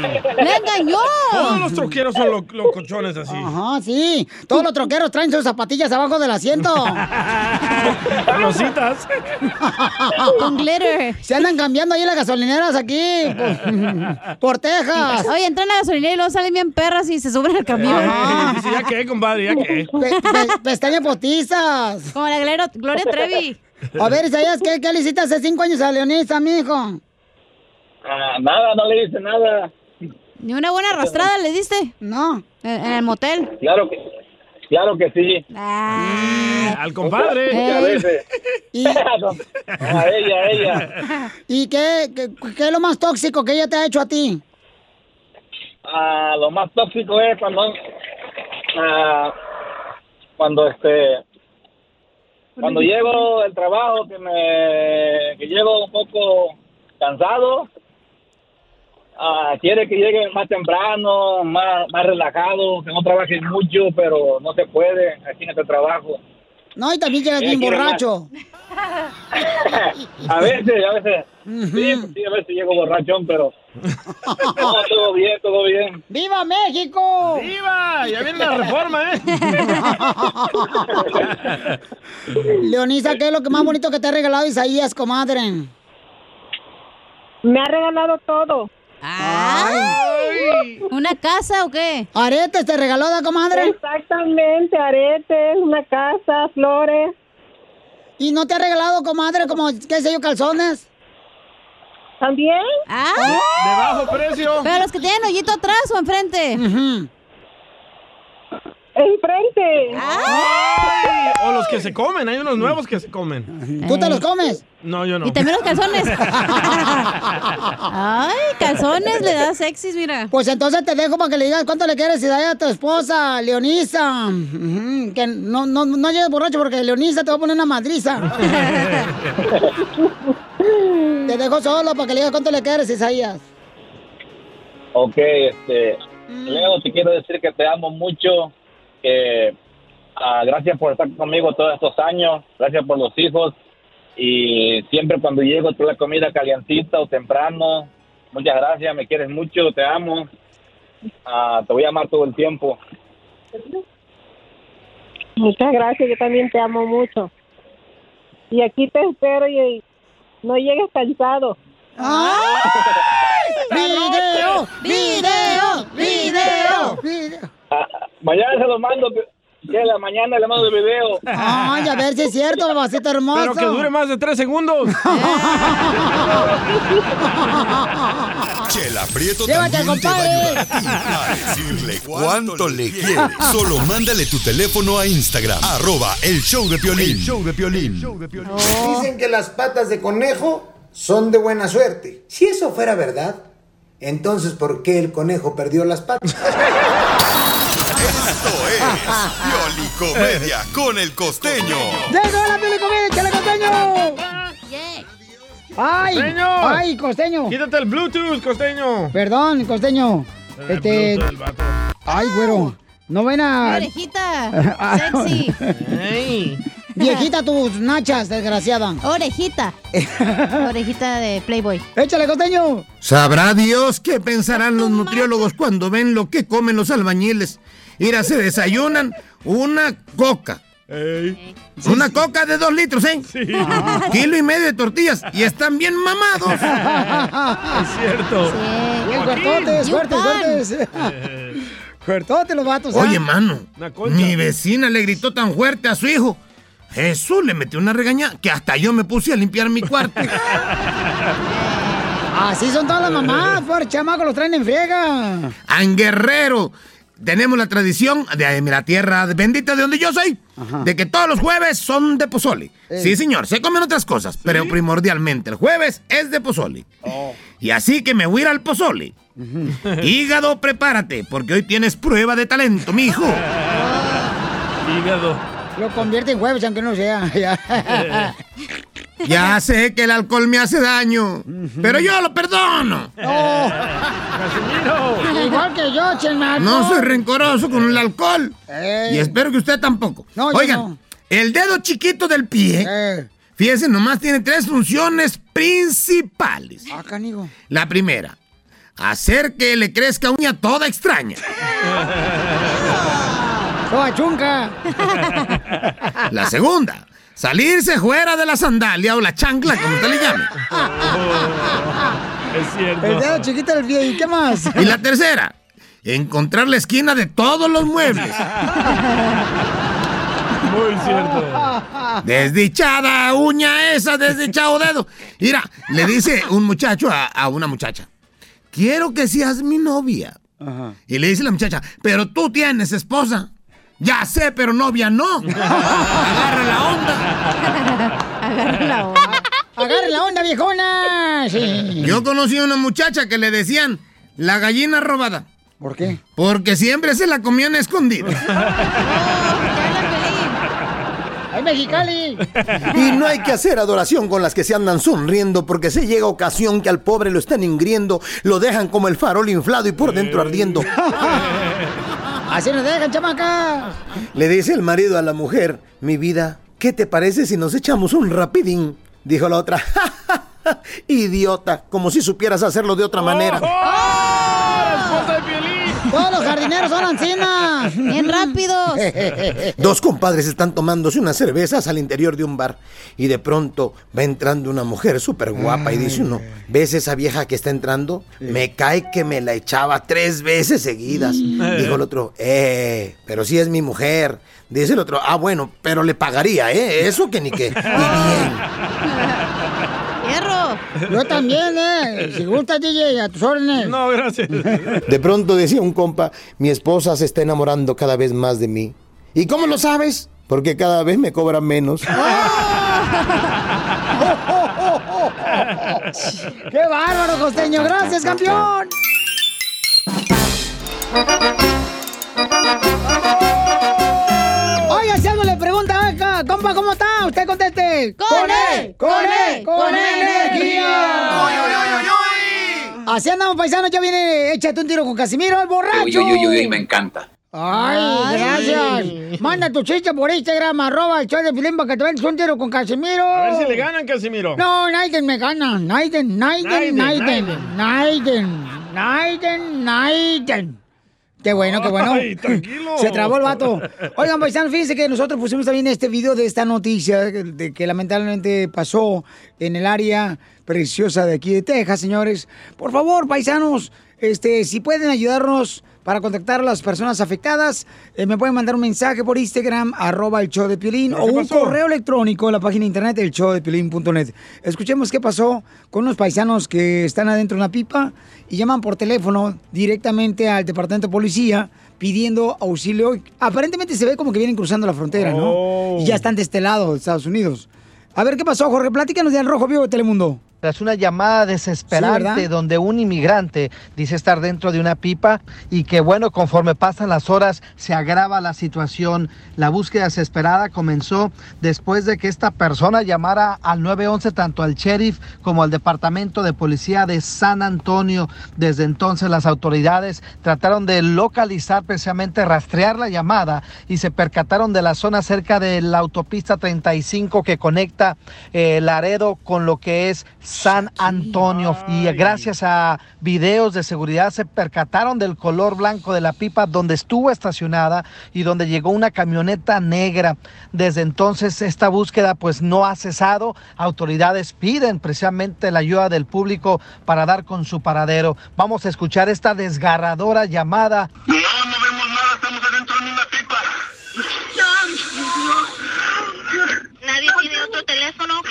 ¡Le engañó!
Todos los troqueros son lo- locochones así.
Ajá, sí. Todos los troqueros traen sus zapatillas abajo del asiento.
Rositas.
Con glitter.
Se andan cambiando ahí las gasolineras aquí. Por, por Texas.
Oye, entran a la gasolinera y luego salen bien perras y se suben al camión.
Ajá.
Dice, ya qué, compadre, ya qué.
Pe- pe- pestañas postizas.
Como la Gloria, Gloria Trevi.
A ver, Isaías, ¿qué, ¿qué le hiciste hace cinco años a Leonisa, mijo?
Ah, nada, no le hice nada.
¿Ni una buena arrastrada le diste?
No.
En, en el motel.
Claro que, claro que sí.
Al compadre.
Muchas veces.
Y,
a ella, a ella.
¿Y qué, qué, qué es lo más tóxico que ella te ha hecho a ti?
Ah, lo más tóxico es cuando, ah, cuando este, cuando llego del trabajo que me, que llego un poco cansado, ah, quiere que llegue más temprano, más, más relajado, que no trabaje mucho, pero no se puede aquí en este trabajo.
No, y también llegas bien borracho.
A veces, a veces, sí, sí, a veces llego borrachón, pero no, todo bien, todo bien.
¡Viva México!
¡Viva! Ya viene la reforma, ¿eh?
Leonisa, ¿qué es lo que más bonito que te ha regalado Isaías, comadre?
Me ha regalado todo.
Ay.
¿Una casa o qué?
¿Aretes te regaló, da comadre?
Exactamente, aretes, una casa, flores.
¿Y no te ha regalado, comadre, como, qué sé yo, calzones?
¿También?
Ah.
De bajo precio.
Pero los que tienen hoyito atrás o enfrente.
Enfrente.
Ay, O los que se comen, hay unos nuevos que se comen.
¿Tú te los comes?
No, yo no.
Y también los calzones. Ay, calzones le da sexys, mira.
Pues entonces te dejo para que le digas cuánto le quieres y a tu esposa, Leonisa. Que no, no, no llegues borracho porque Leonisa te va a poner una madriza. te dejo solo para que le digas cuánto le quieres, Isaías.
Ok, este, Leo, te quiero decir que te amo mucho, que ah, gracias por estar conmigo todos estos años, gracias por los hijos y siempre cuando llego tú la comida calientita o temprano, muchas gracias, me quieres mucho, te amo, Ah, te voy a amar todo el tiempo.
Muchas gracias, yo también te amo mucho. Y aquí te espero y no llegues cansado.
¡Video! ¡Video! ¡Video! ¡Video!
Mañana se lo mando, que la mañana le mando el video.
Ay, a ver si es cierto, babacito hermoso.
Pero que dure más de tres segundos.
Chela Prieto
Llévate,
también te va a
compadre.
ayudar a ti a decirle cuánto le quieres. Solo mándale tu teléfono a Instagram, arroba el show de Piolín. El show de Piolín.
Dicen que las patas de conejo son de buena suerte. Si eso fuera verdad, entonces ¿por qué el conejo perdió las patas?
Esto es Piolicomedia con el costeño.
¡Llegó la pelicomedia, chale costeño! ¡Ay!
¡Costeño!
¡Ay, costeño!
Quítate el Bluetooth, costeño.
Perdón, costeño.
El
Este.
El vato.
Ay, güero. No ven a.
Orejita. Sexy.
Ey.
Viejita tus nachas, desgraciada.
Orejita. Orejita de Playboy.
Échale, costeño.
Sabrá Dios qué pensarán los nutriólogos cuando ven lo que comen los albañiles. Mira, se desayunan una coca. Una coca de dos litros, ¿eh? Kilo y medio de tortillas y están bien mamados.
Es cierto.
Un
fuertes, fuertes. Fuertotes los vatos, ¿eh?
Oye, mano, mi vecina le gritó tan fuerte a su hijo. Jesús le metió una regaña que hasta yo me puse a limpiar mi cuarto.
Así son todas las mamás, por chamaco, los traen en friega.
En Guerrero tenemos la tradición de la tierra bendita de donde yo soy, de que todos los jueves son de pozole.
Ey.
Sí, señor, se comen otras cosas, pero primordialmente el jueves es de pozole.
Oh.
Y así que me voy a ir al pozole. Hígado, prepárate, porque hoy tienes prueba de talento, mijo.
Hígado.
Lo convierte en jueves, aunque no sea. Ya.
Ya sé que el alcohol me hace daño, pero yo lo perdono.
No. Igual que yo, Chema.
No soy rencoroso con el alcohol. Y espero que usted tampoco.
No,
Oigan,
no.
el dedo chiquito del pie, fíjense, nomás tiene tres funciones principales.
Ah, canigo.
La primera, hacer que le crezca uña toda extraña.
Toda chunca.
La segunda, salirse fuera de la sandalia o la chancla, como usted le llame.
Es cierto.
El dedo chiquito del pie. ¿Y qué más?
Y la tercera, encontrar la esquina de todos los muebles.
Muy cierto.
Desdichada uña esa, desdichado dedo. Mira, le dice un muchacho a, a una muchacha, quiero que seas mi novia. Y le dice la muchacha, pero tú tienes esposa. Ya sé, pero novia no. Agarra la onda.
Agarra la onda.
Agarre la onda, viejona. Sí.
Yo conocí a una muchacha que le decían la gallina robada.
¿Por qué?
Porque siempre se la comían escondida.
¡Ay, Mexicali!
Y no hay que hacer adoración con las que se andan sonriendo, porque se llega ocasión que al pobre lo están ingriendo, lo dejan como el farol inflado y por dentro ardiendo.
Así nos dejan, chamaca.
Le dice el marido a la mujer, mi vida, ¿qué te parece si nos echamos un rapidín? Dijo la otra, idiota, como si supieras hacerlo de otra manera.
Todos los jardineros son ancianas.
Bien rápidos.
Dos compadres están tomándose unas cervezas al interior de un bar y de pronto va entrando una mujer súper guapa y dice uno, ¿ves esa vieja que está entrando? Me cae que me la echaba tres veces seguidas. Dijo el otro, eh, pero si es mi mujer. Dice el otro, ah, bueno, pero le pagaría, ¿eh? Eso que ni qué. Y bien.
Yo también, ¿eh? Si gusta, DJ, a tus órdenes.
No, gracias.
De pronto decía un compa, mi esposa se está enamorando cada vez más de mí. ¿Y cómo lo sabes? Porque cada vez me cobran menos.
¡Qué bárbaro, costeño! ¡Gracias, campeón! Oiga, si algo le pregunta acá, compa, ¿cómo está? Usted conteste.
¡Con él!
¡Con él! ¡Con energía! Así andamos, paisanos. Ya viene, échate un tiro con Casimiro, el borracho.
Uy, uy, uy, uy, me encanta.
Ay,
Ay.
gracias. Manda tu chiste por Instagram, arroba el show de para que te vengas un tiro con Casimiro.
A ver si le ganan, Casimiro.
No, Naiden me gana. Naiden, Naiden,
Naiden,
Naiden. Naiden, Naiden, Naiden. Qué bueno, qué bueno.
Ay, tranquilo.
Se trabó el vato. Oigan, paisanos, fíjense que nosotros pusimos también este video de esta noticia de que lamentablemente pasó en el área preciosa de aquí de Texas, señores. Por favor, paisanos, este, si pueden ayudarnos para contactar a las personas afectadas, eh, me pueden mandar un mensaje por Instagram, arroba el show de Piolín,
¿Pero
o un
pasó?
correo electrónico a la página de internet del show de Piolín.net. Escuchemos qué pasó con unos paisanos que están adentro de una pipa y llaman por teléfono directamente al departamento de policía pidiendo auxilio. Aparentemente se ve como que vienen cruzando la frontera, ¿no?
Oh.
Y ya están de este lado, de Estados Unidos. A ver qué pasó, Jorge. Platícanos de Al Rojo Vivo de Telemundo.
Tras una llamada
Sí,
desesperante
¿verdad?
donde un inmigrante dice estar dentro de una pipa y que bueno, conforme pasan las horas se agrava la situación. La búsqueda desesperada comenzó después de que esta persona llamara al 911 tanto al sheriff como al departamento de policía de San Antonio. Desde entonces las autoridades trataron de localizar precisamente rastrear la llamada y se percataron de la zona cerca de la autopista 35 que conecta eh, Laredo con lo que es San Antonio. Y gracias a videos de seguridad se percataron del color blanco de la pipa donde estuvo estacionada y donde llegó una camioneta negra. Desde entonces esta búsqueda pues no ha cesado. Autoridades piden precisamente la ayuda del público para dar con su paradero. Vamos a escuchar esta desgarradora llamada.
¿Nadie tiene otro teléfono?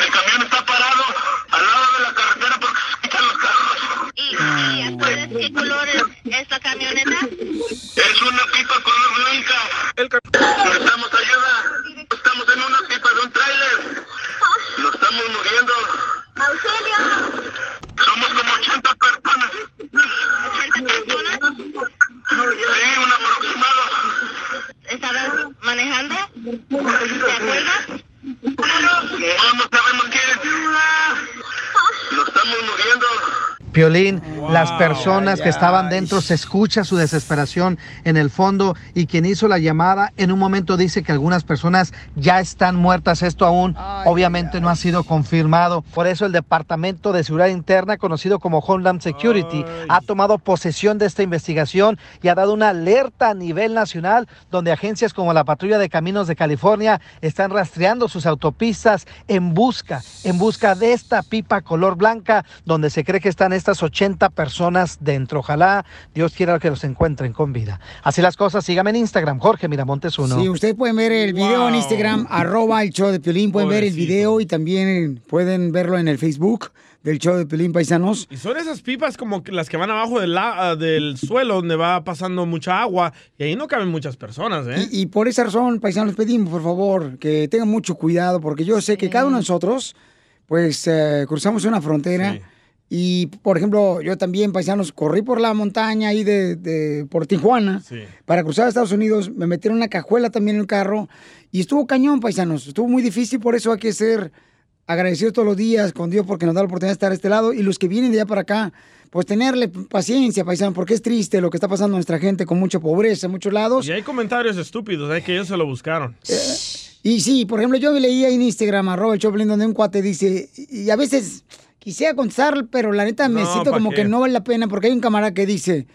el camión está parado al lado de la carretera porque se escuchan los carros.
¿Y, sabes qué color es, es la camioneta?
Es una pipa color blanca. Necesitamos ayuda. Estamos en una pipa de un tráiler. Lo estamos moviendo.
¡Auxilio!
Somos como 80 personas.
¿80 personas?
Sí, un aproximado.
¿Estabas manejando? ¿Te acuerdas?
No sabemos quién es. Nos estamos muriendo.
Piolín, las personas que estaban dentro se escucha su desesperación en el fondo y quien hizo la llamada en un momento dice que algunas personas ya están muertas. Esto aún obviamente no ha sido confirmado. Por eso el Departamento de Seguridad Interna, conocido como Homeland Security, ha tomado posesión de esta investigación y ha dado una alerta a nivel nacional donde agencias como la Patrulla de Caminos de California están rastreando sus autopistas en busca, en busca de esta pipa color blanca donde se cree que están estas 80 personas dentro. Ojalá Dios quiera que los encuentren con vida. Así las cosas, sígame en Instagram, Jorge Miramontes uno.
Sí, ustedes pueden ver el video en Instagram, arroba el show de Piolín, pueden ver el video y también pueden verlo en el Facebook del show de Piolín Paisanos.
Y son esas pipas como que las que van abajo del, la- ah, del suelo donde va pasando mucha agua y ahí no caben muchas personas, ¿eh?
Y, y por esa razón, paisanos, les pedimos, por favor, que tengan mucho cuidado, porque yo sé que cada uno de nosotros, pues, eh, cruzamos una frontera. Y, por ejemplo, yo también, paisanos, corrí por la montaña ahí de, de- por Tijuana para cruzar a Estados Unidos. Me metieron una cajuela también en el carro y estuvo cañón, paisanos. Estuvo muy difícil, por eso hay que ser agradecidos todos los días con Dios porque nos da la oportunidad de estar a este lado. Y los que vienen de allá para acá, pues tenerle paciencia, paisanos, porque es triste lo que está pasando a nuestra gente con mucha pobreza en muchos lados.
Y hay comentarios estúpidos, ¿eh? Que ellos se lo buscaron.
Y sí, por ejemplo, yo leía en Instagram, arroba el Choplin, donde un cuate dice, y a veces quisiera contestar, pero la neta me
No,
siento
¿pa'
como
qué?
que no vale la pena, porque hay un camarada que dice,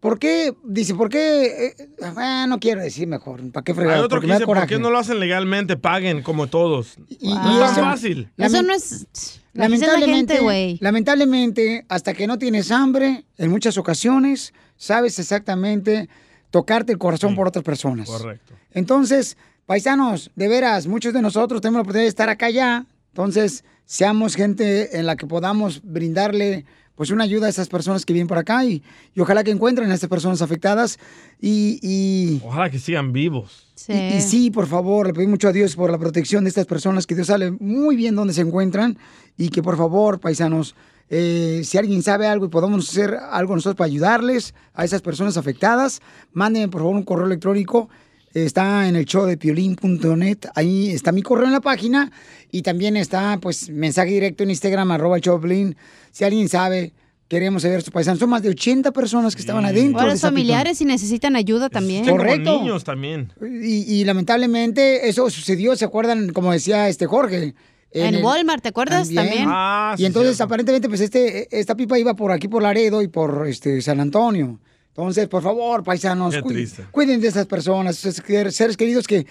¿por qué? Dice, ¿por qué? eh, ah, no quiero decir mejor, ¿para qué fregar?
Hay otro
Porque
que dice, ¿por qué no lo hacen legalmente? Paguen como todos.
Y-
no
y
es tan fácil.
Eso no es...
Lamentablemente,
gente, güey.
lamentablemente, hasta que no tienes hambre, en muchas ocasiones, sabes exactamente tocarte el corazón por otras personas.
Correcto.
Entonces, paisanos, de veras, muchos de nosotros tenemos la oportunidad de estar acá ya. Entonces, seamos gente en la que podamos brindarle pues una ayuda a esas personas que vienen por acá y, y ojalá que encuentren a estas personas afectadas y, y,
Ojalá que sigan vivos.
y- y sí, por favor, le pedimos mucho a Dios por la protección de estas personas, que Dios sabe muy bien dónde se encuentran y que por favor, paisanos, eh, si alguien sabe algo y podemos hacer algo nosotros para ayudarles a esas personas afectadas, mándenme por favor un correo electrónico. Está en el show de piolín.net, ahí está mi correo en la página y también está pues mensaje directo en Instagram, arroba el show de Piolín. Si alguien sabe, queremos saber a sus paisanos. Son más de 80 personas que estaban adentro. De
los familiares si necesitan ayuda también.
Correcto.
Niños también.
Y, y lamentablemente eso sucedió, ¿se acuerdan? Como decía este Jorge.
En
el-
Walmart, ¿te acuerdas? También.
Ah,
y entonces aparentemente pues este esta pipa iba por aquí por Laredo y por este San Antonio. Entonces, por favor, paisanos, cuiden de esas personas, seres queridos que...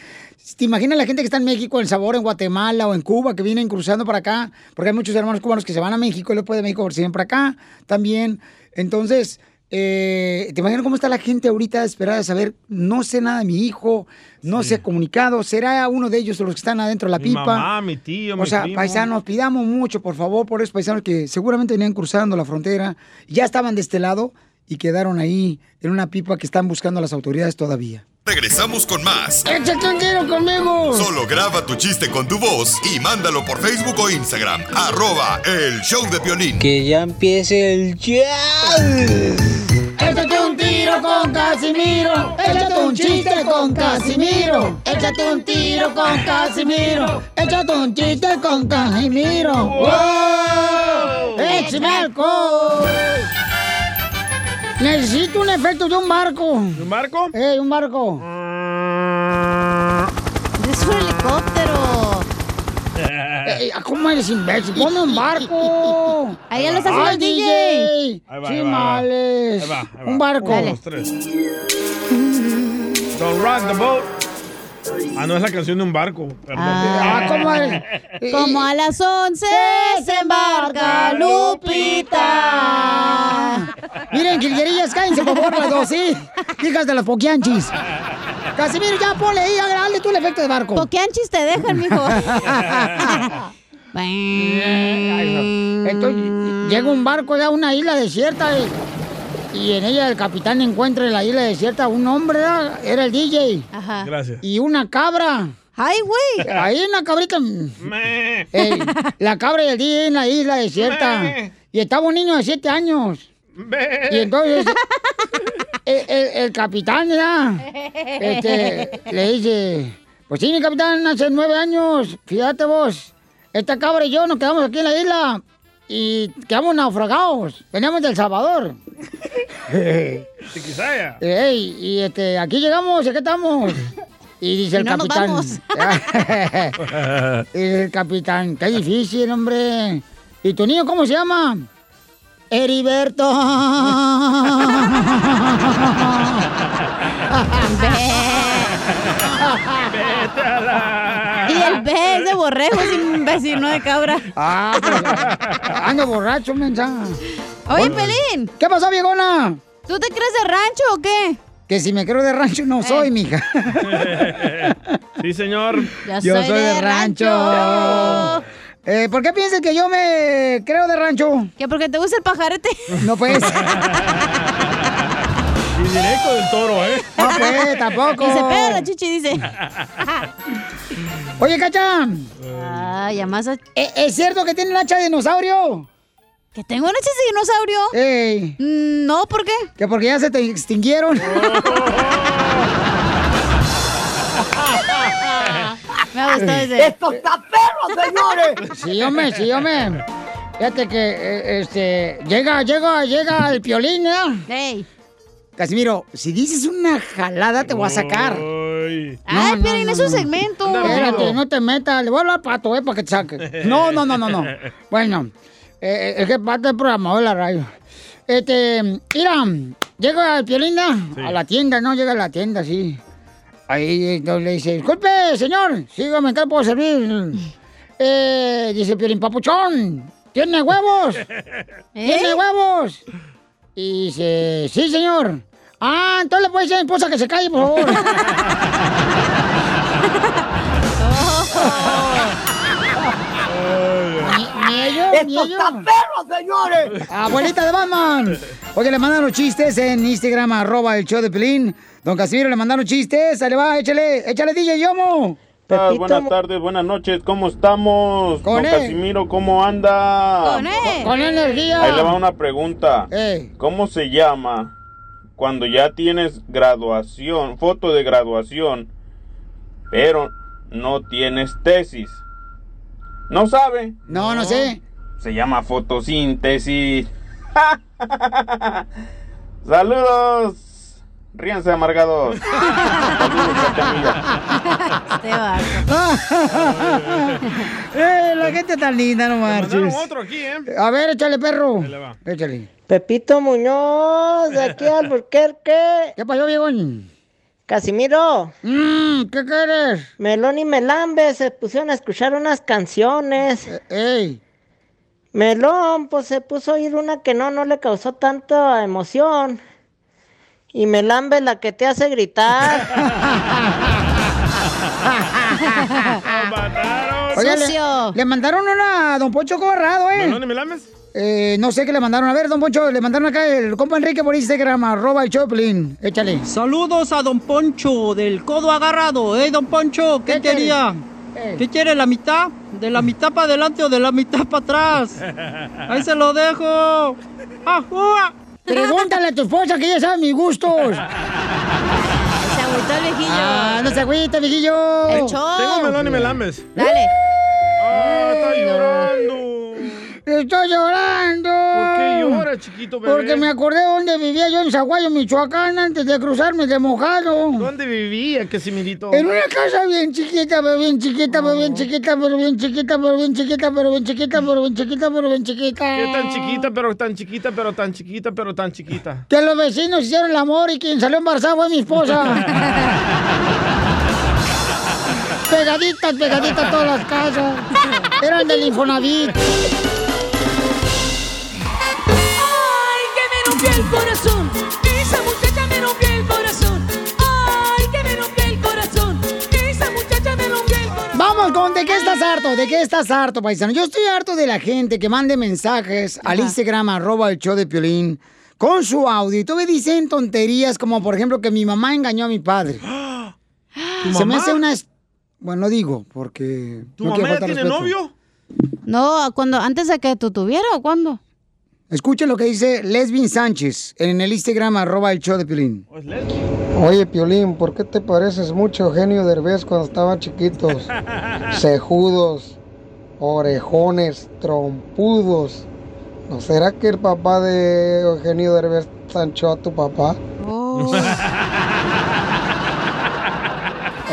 ¿Te imaginas la gente que está en México, en Sabor, en Guatemala o en Cuba, que vienen cruzando para acá? Porque hay muchos hermanos cubanos que se van a México y después de México se vienen para acá también. Entonces, eh, ¿te imaginas cómo está la gente ahorita esperada a saber? No sé nada de mi hijo, no se ha comunicado, ¿será uno de ellos los que están adentro de la
Mi
pipa?
mamá, mi tío, mi
O sea,
primo.
paisanos, pidamos mucho, por favor, por esos paisanos que seguramente venían cruzando la frontera, ya estaban de este lado y quedaron ahí en una pipa que están buscando las autoridades todavía.
Regresamos con más.
¡Échate un tiro conmigo!
Solo graba tu chiste con tu voz y mándalo por Facebook o Instagram. Arroba el show de violín.
Que ya empiece el
Échate un tiro con Casimiro. Échate un chiste con Casimiro. Échate un tiro con Casimiro. Échate un chiste con Casimiro. ¡Wow! ¡Échame alcohol! Necesito un efecto de un barco. ¿Un
barco?
Eh, un barco.
Es un helicóptero.
Eh, ¿Cómo eres imbécil? Ponme un barco.
Ahí ya lo está haciendo
Ay,
el DJ.
DJ.
Ahí va,
Sí,
ahí va, ahí va.
Un barco.
Uno, dos, tres. Don't rock the boat. Ah, no, es la canción de un barco. Perdón.
Ah, ¿cómo es?
Como a las 11 se embarca Lupita.
Miren, quilguerillas, cállense por favor las dos, ¿sí? Hijas de las poquianchis. Casimiro, ya ponle ahí, dale tú el efecto de barco.
Poquianchis te dejan, mijo.
Entonces, llega un barco a una isla desierta y, y en ella el capitán encuentra en la isla desierta un hombre, ¿verdad? era el DJ.
Ajá.
Gracias.
Y una cabra.
¡Ay, güey!
Ahí una cabrita. Ey, la cabra y el DJ en la isla desierta. Y estaba un niño de siete años. Y entonces el, el- el capitán ya este, le dice, pues sí, mi capitán, hace nueve años, fíjate vos, esta cabra y yo nos quedamos aquí en la isla y quedamos naufragados. Veníamos del Salvador.
Chiquisaya.
Ey, y este, aquí llegamos, aquí estamos. Y dice
Y
el
no nos
capitán.
vamos.
y dice el capitán, qué difícil, hombre. ¿Y tu niño cómo se llama? Heriberto.
Y el B es de borrego, es imbécil, no de cabra.
Ah, pues, ando borracho, mensa.
Oye, Pelín.
¿Qué pasó, viejona?
¿Tú te crees de rancho o qué?
Que si me creo de rancho no soy, mija.
Sí, señor.
Yo soy de rancho. Eh, ¿Por qué piensas que yo me creo de rancho?
Que porque te gusta el pajarete.
No, pues.
Y directo del toro, ¿eh?
No, pues, tampoco.
Y se pega la chichi, dice.
Oye, Cacha.
Ay, además...
¿E- ¿Es cierto que tiene un hacha de dinosaurio?
¿Que tengo un hacha de dinosaurio?
Ey.
No, ¿por qué?
Que porque ya se te extinguieron.
Me gustó ese.
¡Esto está perro, señores! Sí, hombre, sí, hombre. Fíjate que, eh, este, llega, llega, llega el piolín, ¿eh?
¡Ey!
Casimiro, si dices una jalada te voy a sacar.
Ay,
Ay, Piolín, es un segmento.
Espérate, no te metas. Le voy a hablar al pato, ¿eh? Para que te saque. No, no, no, no, no. Bueno, eh, es que parte del programa de la radio. Este, mira, llega ¿no? a la tienda, ¿no? Llega a la tienda, sí. Ahí entonces le dice, disculpe, señor, sígame, ¿qué puedo servir? Eh, dice piolín, papuchón, ¿tiene huevos? ¿Tiene huevos? Y dice, sí, señor. Ah, entonces le puede decir a mi esposa que se calle, por favor. Ellos, ni ellos.
señores!
Abuelita de Batman. Oye, le mandaron chistes en Instagram, arroba el show de Pelín. Don Casimiro le mandaron chistes. Ahí le va, échale, échale DJ Yomo.
Ah, buenas tardes, buenas noches, ¿cómo estamos?
Con
Don
él.
Casimiro, ¿cómo anda?
Con él. Con energía.
Ahí le va una pregunta.
Ey.
¿Cómo se llama cuando ya tienes graduación, foto de graduación, pero no tienes tesis? ¿No sabe?
No, no sé.
Se llama fotosíntesis. Saludos. Ríanse amargados.
Eh, la gente tan linda, no marches.
otro aquí, ¿eh?
A ver, échale, perro. Échale.
Pepito Muñoz, de aquí al Alburquerque.
¿Qué pasó, viejón?
Casimiro.
Mm, ¿Qué quieres?
Melón y Melambe se pusieron a escuchar unas canciones.
Eh, ¡Ey!
Melón, pues se puso a oír una que no, no le causó tanta emoción. Y Melambe la que te hace gritar.
Oye, le, le mandaron una a Don Poncho Corrado, ¿eh?
¿Melón y Melames?
Eh, no sé qué le mandaron. A ver, Don Poncho, le mandaron acá el compa Enrique por Instagram, arroba el Choplin. Échale.
Saludos a Don Poncho del codo agarrado. ¿Eh, Don Poncho? ¿Qué,
¿Qué
quería?
Eh.
¿Qué quiere? ¿La mitad? ¿De la mitad para adelante o de la mitad para atrás? Ahí se lo dejo. ¡Ajúa!
Pregúntale a tu esposa que ella sabe mis gustos.
Se agüitó el viejillo.
Ah, no se agüita, viejillo.
El show.
Tengo melón y melames.
Dale.
Ah, está llorando.
Estoy llorando.
¿Por qué llora, chiquito bebé?
Porque me acordé dónde vivía yo en Zaguayo, Michoacán, antes de cruzarme de mojado.
¿Dónde vivía, Casimirito?
En una casa bien chiquita, pero bien chiquita, pero bien chiquita, pero bien chiquita, pero bien chiquita, pero bien chiquita, pero bien chiquita, pero bien chiquita.
¿Qué tan chiquita, pero tan chiquita, pero tan chiquita, pero tan chiquita?
Que los vecinos hicieron el amor y quien salió embarazada fue mi esposa. pegaditas, pegaditas todas las casas. Eran del Infonavit.
Rompió el corazón! Esa muchacha me rompió el corazón. ¡Ay, que me rompió el corazón! Esa muchacha me rompió el corazón.
Vamos con ¿de qué estás harto? ¿De qué estás harto, paisano? Yo estoy harto de la gente que mande mensajes al Instagram, arroba el show de Piolín, con su audio. Y tú me dicen tonterías como, por ejemplo, que mi mamá engañó a mi padre.
¿Tu
Se me hace una... es- Bueno, no digo, porque...
¿Tu
no
mamá ya tiene
respeto.
novio?
No, cuando, antes de que tú tuvieras o cuándo?
Escuchen lo que dice Lesbin Sánchez en el Instagram, arroba el show de Piolín.
Oye, Piolín, ¿por qué te pareces mucho a Eugenio Derbez cuando estaban chiquitos? Cejudos, orejones, trompudos. ¿No será que el papá de Eugenio Derbez sanchó a tu papá?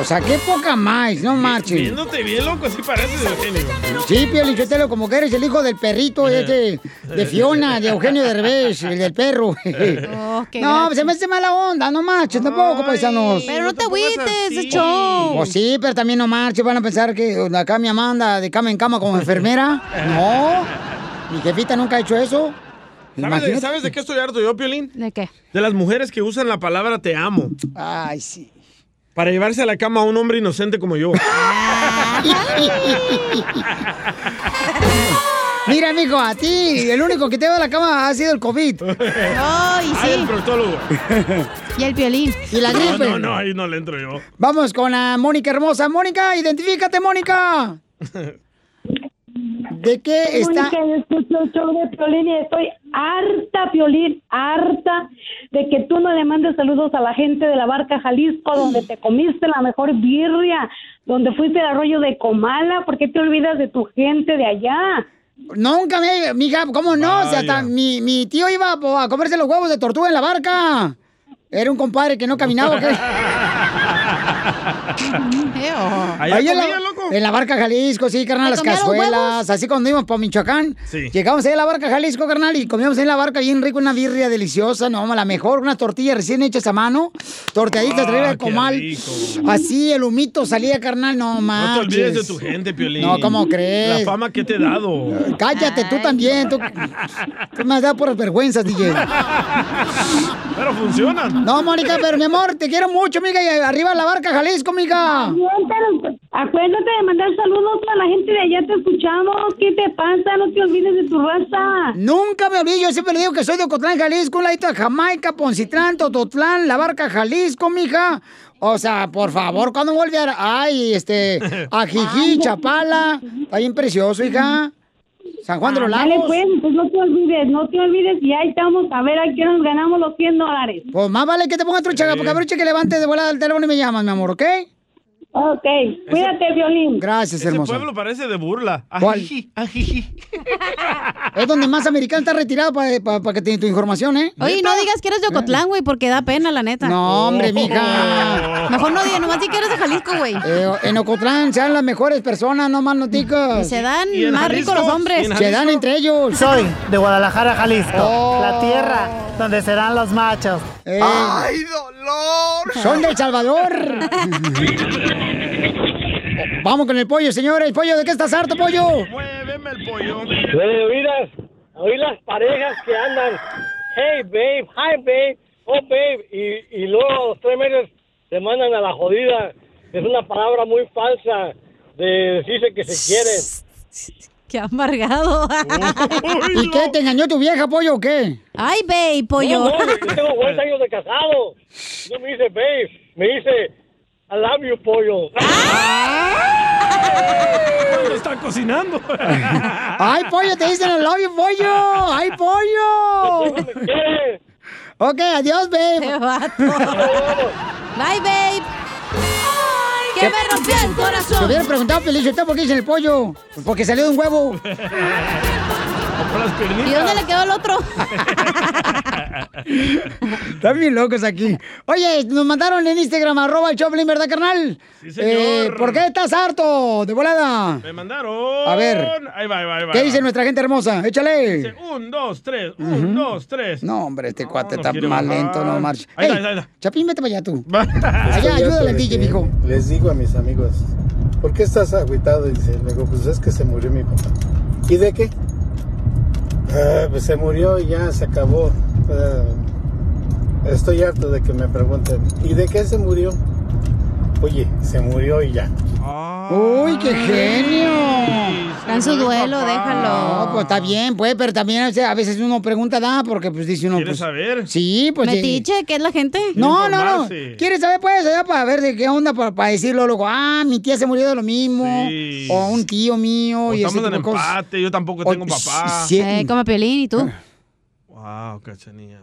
O sea, qué poca más, no marches.
Viéndote bien loco, así pareces Eugenio.
Sí, Pio Lichotelo, como que eres el hijo del perrito ese, de Fiona, de Eugenio Derbez, el del perro.
qué
no, se me hace mala onda, no marches tampoco, paisanos.
Pero no te agüites, es show.
Pues sí, pero también no marches, van a pensar que acá mi Amanda de cama en cama como enfermera. No, mi jefita nunca ha hecho eso.
¿Sabes de. ¿Sabes de qué estoy harto yo, Piolín?
¿De qué?
De las mujeres que usan la palabra te amo.
Ay, sí.
Para llevarse a la cama a un hombre inocente como yo.
Mira, amigo, a ti, el único que te va a la cama ha sido el COVID.
Ay,
Ay, el proctólogo.
Y el violín.
Y la gripe.
No, no, no, ahí no le entro yo.
Vamos con la Mónica hermosa. Mónica, identifícate, Mónica. ¿De qué está?
Mónica, yo escucho el show de Piolín y estoy harta, Piolín, harta de que tú no le mandes saludos a la gente de la Barca Jalisco, donde te comiste la mejor birria, donde fuiste al arroyo de Comala. ¿Por qué te olvidas de tu gente de allá?
Nunca me, mija, ¿cómo no? O sea, hasta mi, mi tío iba a comerse los huevos de tortuga en la barca. Era un compadre que no caminaba. ¿o qué?
¿Allá
Ahí la,
comía, loco?
En la barca Jalisco, sí, carnal,
¿Ahí
las cazuelas. Así cuando íbamos para Michoacán.
Sí.
Llegamos ahí a la barca Jalisco, carnal, y comíamos ahí en la barca bien rico, una birria deliciosa, no, la mejor, unas tortillas recién hechas a mano, torteaditas
Ah,
arriba de comal.
rico.
Así el humito salía, carnal, no
No te olvides de tu gente, Piolín.
No, ¿cómo crees?
La fama que te he dado.
Cállate, tú también. Tú, tú me has dado por vergüenzas, DJ.
Pero funcionan.
No, Mónica, pero mi amor, te quiero mucho, amiga. Y arriba la barca Jalisco, amiga.
Acuérdate de mandar saludos a la gente de allá, te escuchamos. ¿Qué te pasa? No te olvides de tu raza.
Nunca me olvido, yo siempre le digo que soy de Ocotlán, Jalisco, un ladito de Jamaica, Poncitlán, Tototlán, la barca Jalisco, mija. O sea, por favor, cuando vuelve a... Ay, este, a Jijí, Chapala. Está bien precioso, hija. San Juan de los
Ah, Dale,
Lagos.
pues, pues no te olvides, no te olvides y ahí estamos a ver a quién nos ganamos los 100 dólares.
Pues más vale que te pongas trucha, porque a ver, que levante de volada el teléfono y me llamas, mi amor, ¿ok?
Ok, cuídate, Violín.
Gracias,
Ese
hermosa.
pueblo parece de burla.
¿Cuál?
Ajiji, ajiji.
Es donde más americano está retirado para que te dé tu información, ¿eh?
Oye, no digas que eres de Ocotlán, güey, porque da pena, la neta.
No, hombre, mija.
Mejor no digas, nomás di que eres de Jalisco, güey.
Eh, en Ocotlán sean las mejores personas, no más noticas.
Se dan ¿Y en más ricos los hombres. ¿Y en
Se dan entre ellos.
Soy de Guadalajara, Jalisco,
Oh.
la tierra donde serán los machos.
¡Ay, dolor! Son de El Salvador. Vamos con el pollo, señores. Pollo, ¿de qué estás harto, pollo?
Muéveme el pollo.
De oír las, oír las parejas que andan, hey babe, hi babe, oh babe, y, y luego a los tres meses se mandan a la jodida. Es una palabra muy falsa de decirse que se quieren.
Qué amargado.
¿Y qué? ¿Te engañó tu vieja, pollo, o qué?
Ay, babe, pollo.
No, no, yo tengo 40 años de casado. No me dice babe, me dice I love you, pollo.
¿Cuándo está cocinando?
¡Ay, pollo! Te dicen el love you, pollo. ¡Ay, pollo! Ok, adiós, babe.
Bye, babe. Que me rompió el
Te
corazón.
hubiera preguntado, Feliz, ¿usted por qué dicen el pollo? Pues porque salió de un huevo.
¿Y dónde le quedó el otro?
Están bien locos aquí. Oye, nos mandaron en Instagram, arroba el Choplin, ¿verdad, carnal? Sí,
señor.
¿Por qué estás harto? De volada.
Me mandaron.
A ver.
Ahí va, ahí va, ahí va.
¿Qué dice nuestra gente hermosa? Échale.
Dice, un, dos, tres. Un, dos, tres.
No, hombre, este cuate
no
está
quiere
más
bajar.
lento, no marcha.
Ahí está, está.
Chapín, vete para allá tú.
Estoy
Allá, ayúdale al DJ,
que
mijo.
Les digo a mis amigos, ¿por qué estás agüitado? Dice, le digo, pues es que se murió mi papá. ¿Y de qué? "Ah, pues se murió y ya se acabó. Ah, estoy harto de que me pregunten, ¿y de qué se murió? Oye, se murió y ya.
¡Uy, qué genio!
Está en su duelo, déjalo.
No, pues está bien, pues, pero también o sea, a veces uno pregunta, da, porque pues dice uno.
¿Quieres
pues,
saber?
Sí, pues.
Metiche, ¿qué es la gente?
No, no, no. ¿Quieres saber, pues, allá para ver de qué onda, para, para decirlo luego? Ah, mi tía se murió de lo mismo.
Sí.
O un tío mío.
O
y
estamos en empate, yo tampoco
O-
tengo papá.
sí.
Eh, come Piolín, ¿y tú?
Wow, cachanilla.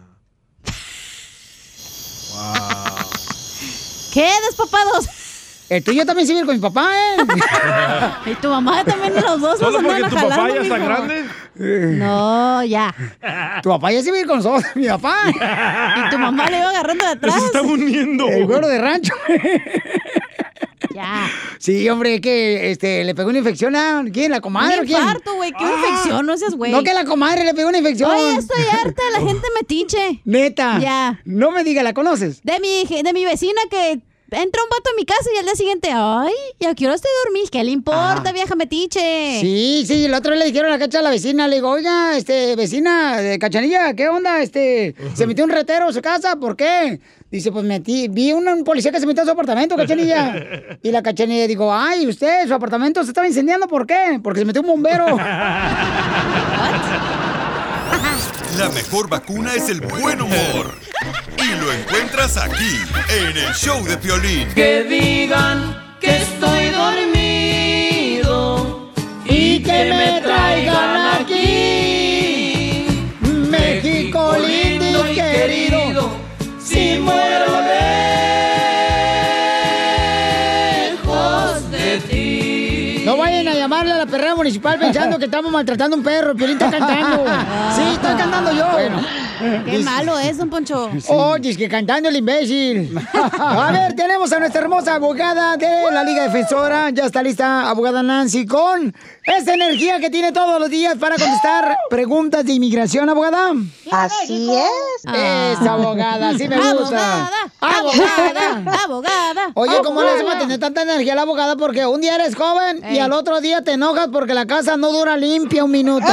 Wow.
¿Qué, despapados?
El tuyo también se vive con mi papá, ¿eh?
y tu mamá también, los dos
¿Solo
nos
porque tu papá
jalando,
ya está
mijo.
grande?
No, ya.
Tu papá ya se vive con nosotros, mi papá.
Y tu mamá le iba agarrando de atrás.
Se está uniendo.
El güero de rancho.
Ya.
Sí, hombre, que este, le pegó una infección a. ¿Quién? ¿La comadre?
Un
o quién?
infarto, güey, qué infección, no seas güey.
No, que la comadre le pegó una infección.
Oye, estoy harta la gente metiche.
Neta.
Ya.
No me diga, ¿la conoces?
De mi, de mi vecina que entra un vato a mi casa y al día siguiente, ay, ¿y a qué hora te dormís? ¿Qué le importa, vieja metiche?
Sí, sí, el otro día le dijeron a la cacha a la vecina, le digo, oiga, este, vecina de Cachanilla, ¿qué onda? Este, se metió un retero a su casa, ¿por qué? Dice, pues metí, vi un, un policía que se metió a su apartamento, Cachanilla. Y la Cachanilla digo, ay, usted, su apartamento se estaba incendiando, ¿por qué? Porque se metió un bombero.
La mejor vacuna es el buen humor. Y lo encuentras aquí, en el show de Piolín.
Que digan que estoy dormido
y que me traigan aquí. Municipal pensando que estamos maltratando a un perro. El Piolín está cantando. Sí, estoy cantando yo.
Qué malo es, don Poncho.
Oye, es que cantando el imbécil. A ver, tenemos a nuestra hermosa abogada de la Liga Defensora. Ya está lista, abogada Nancy, con esa energía que tiene todos los días para contestar preguntas de inmigración, abogada.
Así es.
Esa abogada, así me gusta.
Abogada, abogada.
Oye, ¿cómo le hacemos a tener tanta energía la abogada? Porque un día eres joven y al otro día te enojas porque la casa no dura limpia un minuto.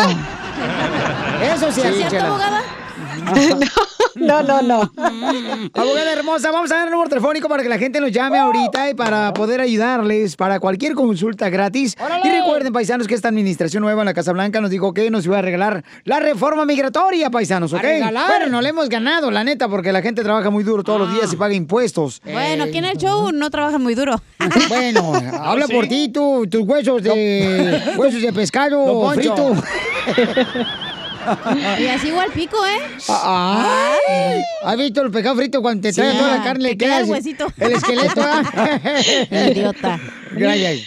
Eso sí,
¿Es cierto, abogada?
No, no, no.
Abogada hermosa, vamos a dar el número telefónico para que la gente nos llame ahorita y para poder ayudarles para cualquier consulta gratis. Y recuerden, paisanos, que esta administración nueva en la Casa Blanca nos dijo que nos iba a regalar la reforma migratoria, paisanos, ¿ok? Bueno, no le hemos ganado, la neta, porque la gente trabaja muy duro todos los días y paga impuestos.
Bueno, aquí en el show no trabajan muy duro.
Bueno, habla por ti, tú, tus huesos de huesos de pescado
Poncho.
frito.
Y así igual pico, ¿eh?
Ay, ¿Has visto el pescado frito cuando te trae
Sí.
toda la carne?
Te queda el huesito.
El esqueleto, ¿ah?
Idiota.
Gracias.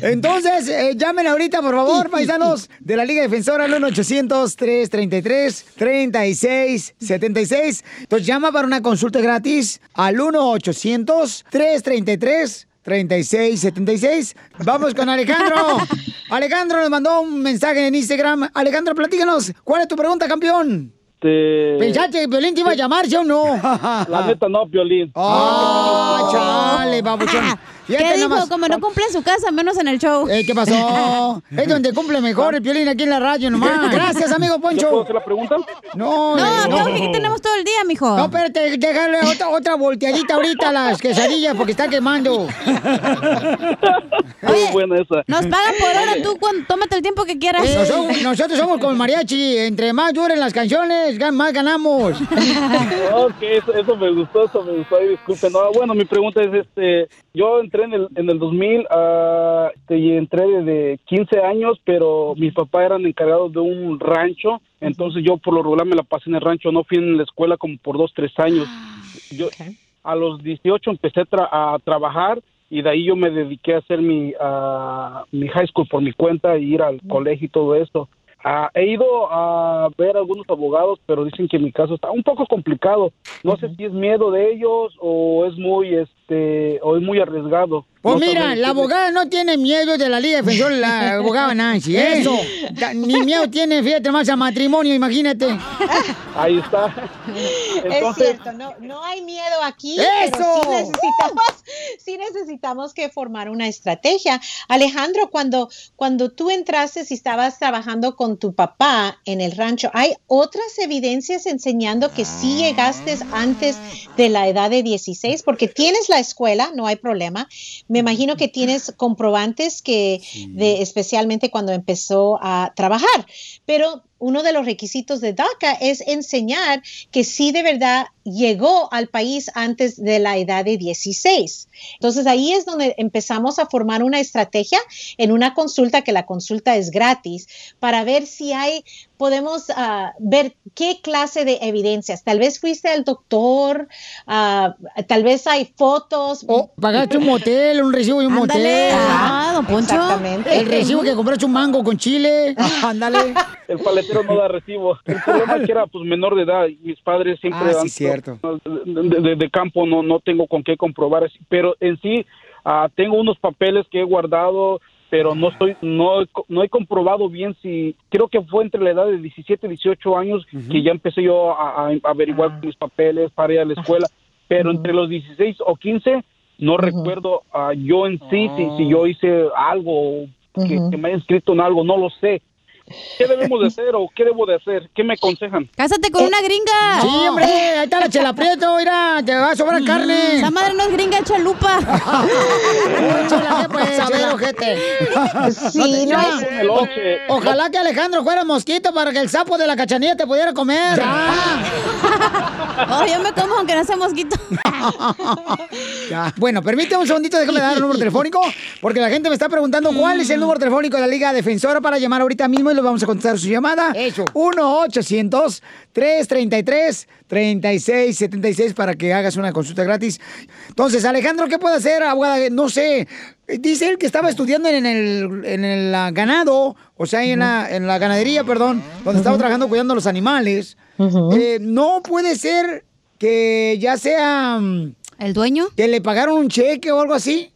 Entonces, eh, llamen ahorita, por favor, paisanos de la Liga Defensora al 1-800-333-3676. Entonces, llama para una consulta gratis al 1-800-333-3676. Vamos con Alejandro. Alejandro nos mandó un mensaje en Instagram. Alejandro, platícanos, ¿cuál es tu pregunta, campeón?
Este...
¿Pensaste que Violín te iba a llamar, sí o no?
La neta no, Piolín.
¡Ah, chale, babuchón! Fíjate
¿Qué dijo?
nomás.
Como no cumple en su casa, menos en el show.
Eh, ¿Qué pasó? es donde cumple mejor el piolín aquí en la radio nomás. Gracias, amigo Poncho.
¿Yo puedo hacer la pregunta?
No,
No,
no.
que aquí tenemos todo el día, mijo.
No, espérate, déjale otra, otra volteadita ahorita a las quesadillas porque está quemando.
Muy buena esa.
Nos pagan por hora, tú cuando, tómate el tiempo que quieras.
Eh, nosotros, nosotros somos como el mariachi. Entre más duren las canciones, más ganamos.
ok, eso, eso me gustó, eso me gustó. Ay, disculpe. No, bueno, mi pregunta es, este, yo entré en el, en el 2000, ah, este, y entré desde 15 años, pero mis papás eran encargados de un rancho, entonces yo por lo regular me la pasé en el rancho, no fui en la escuela como por dos, tres años. Yo a los 18 empecé a, tra- a trabajar y de ahí yo me dediqué a hacer mi, ah, mi high school por mi cuenta y ir al colegio y todo eso. Ah, he ido a ver algunos abogados, pero dicen que mi caso está un poco complicado. No sé si es miedo de ellos o es muy, este, o es muy arriesgado.
Pues
No
mira, la abogada no tiene miedo de la Liga Defensora, la abogada Nancy, ¿eh?
Eso.
Ni miedo tiene, fíjate más a matrimonio, imagínate.
Ahí está.
es cierto, no, no hay miedo aquí.
¡Eso!
Pero sí necesitamos, sí necesitamos que formar una estrategia. Alejandro, cuando, cuando tú entraste y estabas trabajando con tu papá en el rancho, ¿hay otras evidencias enseñando que sí llegaste antes de la edad de 16? Porque tienes la escuela, no hay problema. Me imagino que tienes comprobantes que, de, especialmente cuando empezó a trabajar. Pero uno de los requisitos de DACA es enseñar que sí de verdad llegó al país antes de la edad de 16. Entonces ahí es donde empezamos a formar una estrategia en una consulta, que la consulta es gratis, para ver si hay, podemos ah, ver qué clase de evidencias. Tal vez fuiste al doctor, ah, tal vez hay fotos.
Pagaste un motel, un recibo de un
Ándale,
motel.
don Poncho. Exactamente.
El recibo que compraste un mango con chile. Ándale.
El paletero no da recibo. El problema es que era pues menor de edad y mis padres siempre
Ah, sí, cierto.
de, de- de campo no no tengo con qué comprobar, pero en sí ah, tengo unos papeles que he guardado, pero no estoy no no he comprobado bien si creo que fue entre la edad de 17 y 18 años que ya empecé yo a, a averiguar mis papeles para ir a la escuela, pero entre los 16 o 15 no recuerdo ah, yo en sí si, si yo hice algo que, que me haya inscrito en algo, no lo sé. ¿Qué debemos de hacer o qué debo de hacer? ¿Qué me aconsejan?
Cásate con una gringa.
Sí, hombre, ahí está la chela prieto, mira, te va a sobrar carne.
Esa madre no es gringa, es chalupa.
Chela, ¿qué pues, a ver, ojete.
Sí,
te-
no
ya.
es-
O- Ojalá que Alejandro fuera mosquito para que el sapo de la cachanilla te pudiera comer.
Oh, yo me como aunque no sea mosquito.
Ya. Bueno, permíteme un segundito, déjame dar el número telefónico, porque la gente me está preguntando cuál es el número telefónico de la Liga Defensora para llamar ahorita mismo y vamos a contestar su llamada. Eso. 1-800-333-3676 para que hagas una consulta gratis. Entonces, Alejandro, ¿qué puede hacer, abogada? No sé. Dice él que estaba estudiando en el, en el ganado, o sea, en la, en la ganadería, perdón, donde estaba trabajando cuidando los animales. Eh, no puede ser que ya sea...
¿El dueño?
Que le pagaron un cheque o algo así.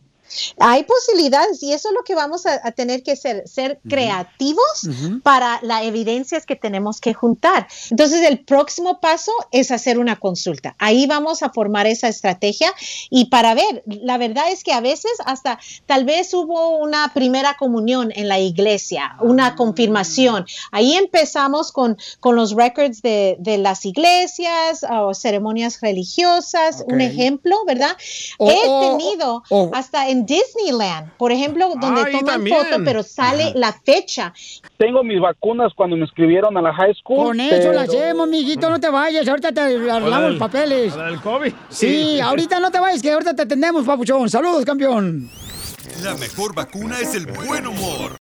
Hay posibilidades y eso es lo que vamos a, a tener que ser, ser creativos
Ujú.
para las evidencias que tenemos que juntar. Entonces, el próximo paso es hacer una consulta. Ahí vamos a formar esa estrategia y para ver, la verdad es que a veces hasta tal vez hubo una primera comunión en la iglesia, una confirmación. Ahí empezamos con, con los records de, de las iglesias o ceremonias religiosas, un
Ok.
ejemplo, ¿verdad?
O-
He tenido
o-
hasta en Disneyland, por ejemplo, donde
Ay,
toman
también.
foto, pero sale la fecha.
Tengo mis vacunas cuando me inscribieron a la high school.
Con eso
pero-
hacemos, mijito, no te vayas. Ahorita te arreglamos los
el-
papeles.
¿La del COVID?
Sí, ahorita no te vayas, que ahorita te atendemos, papuchón. Saludos, campeón.
La mejor vacuna es el buen humor.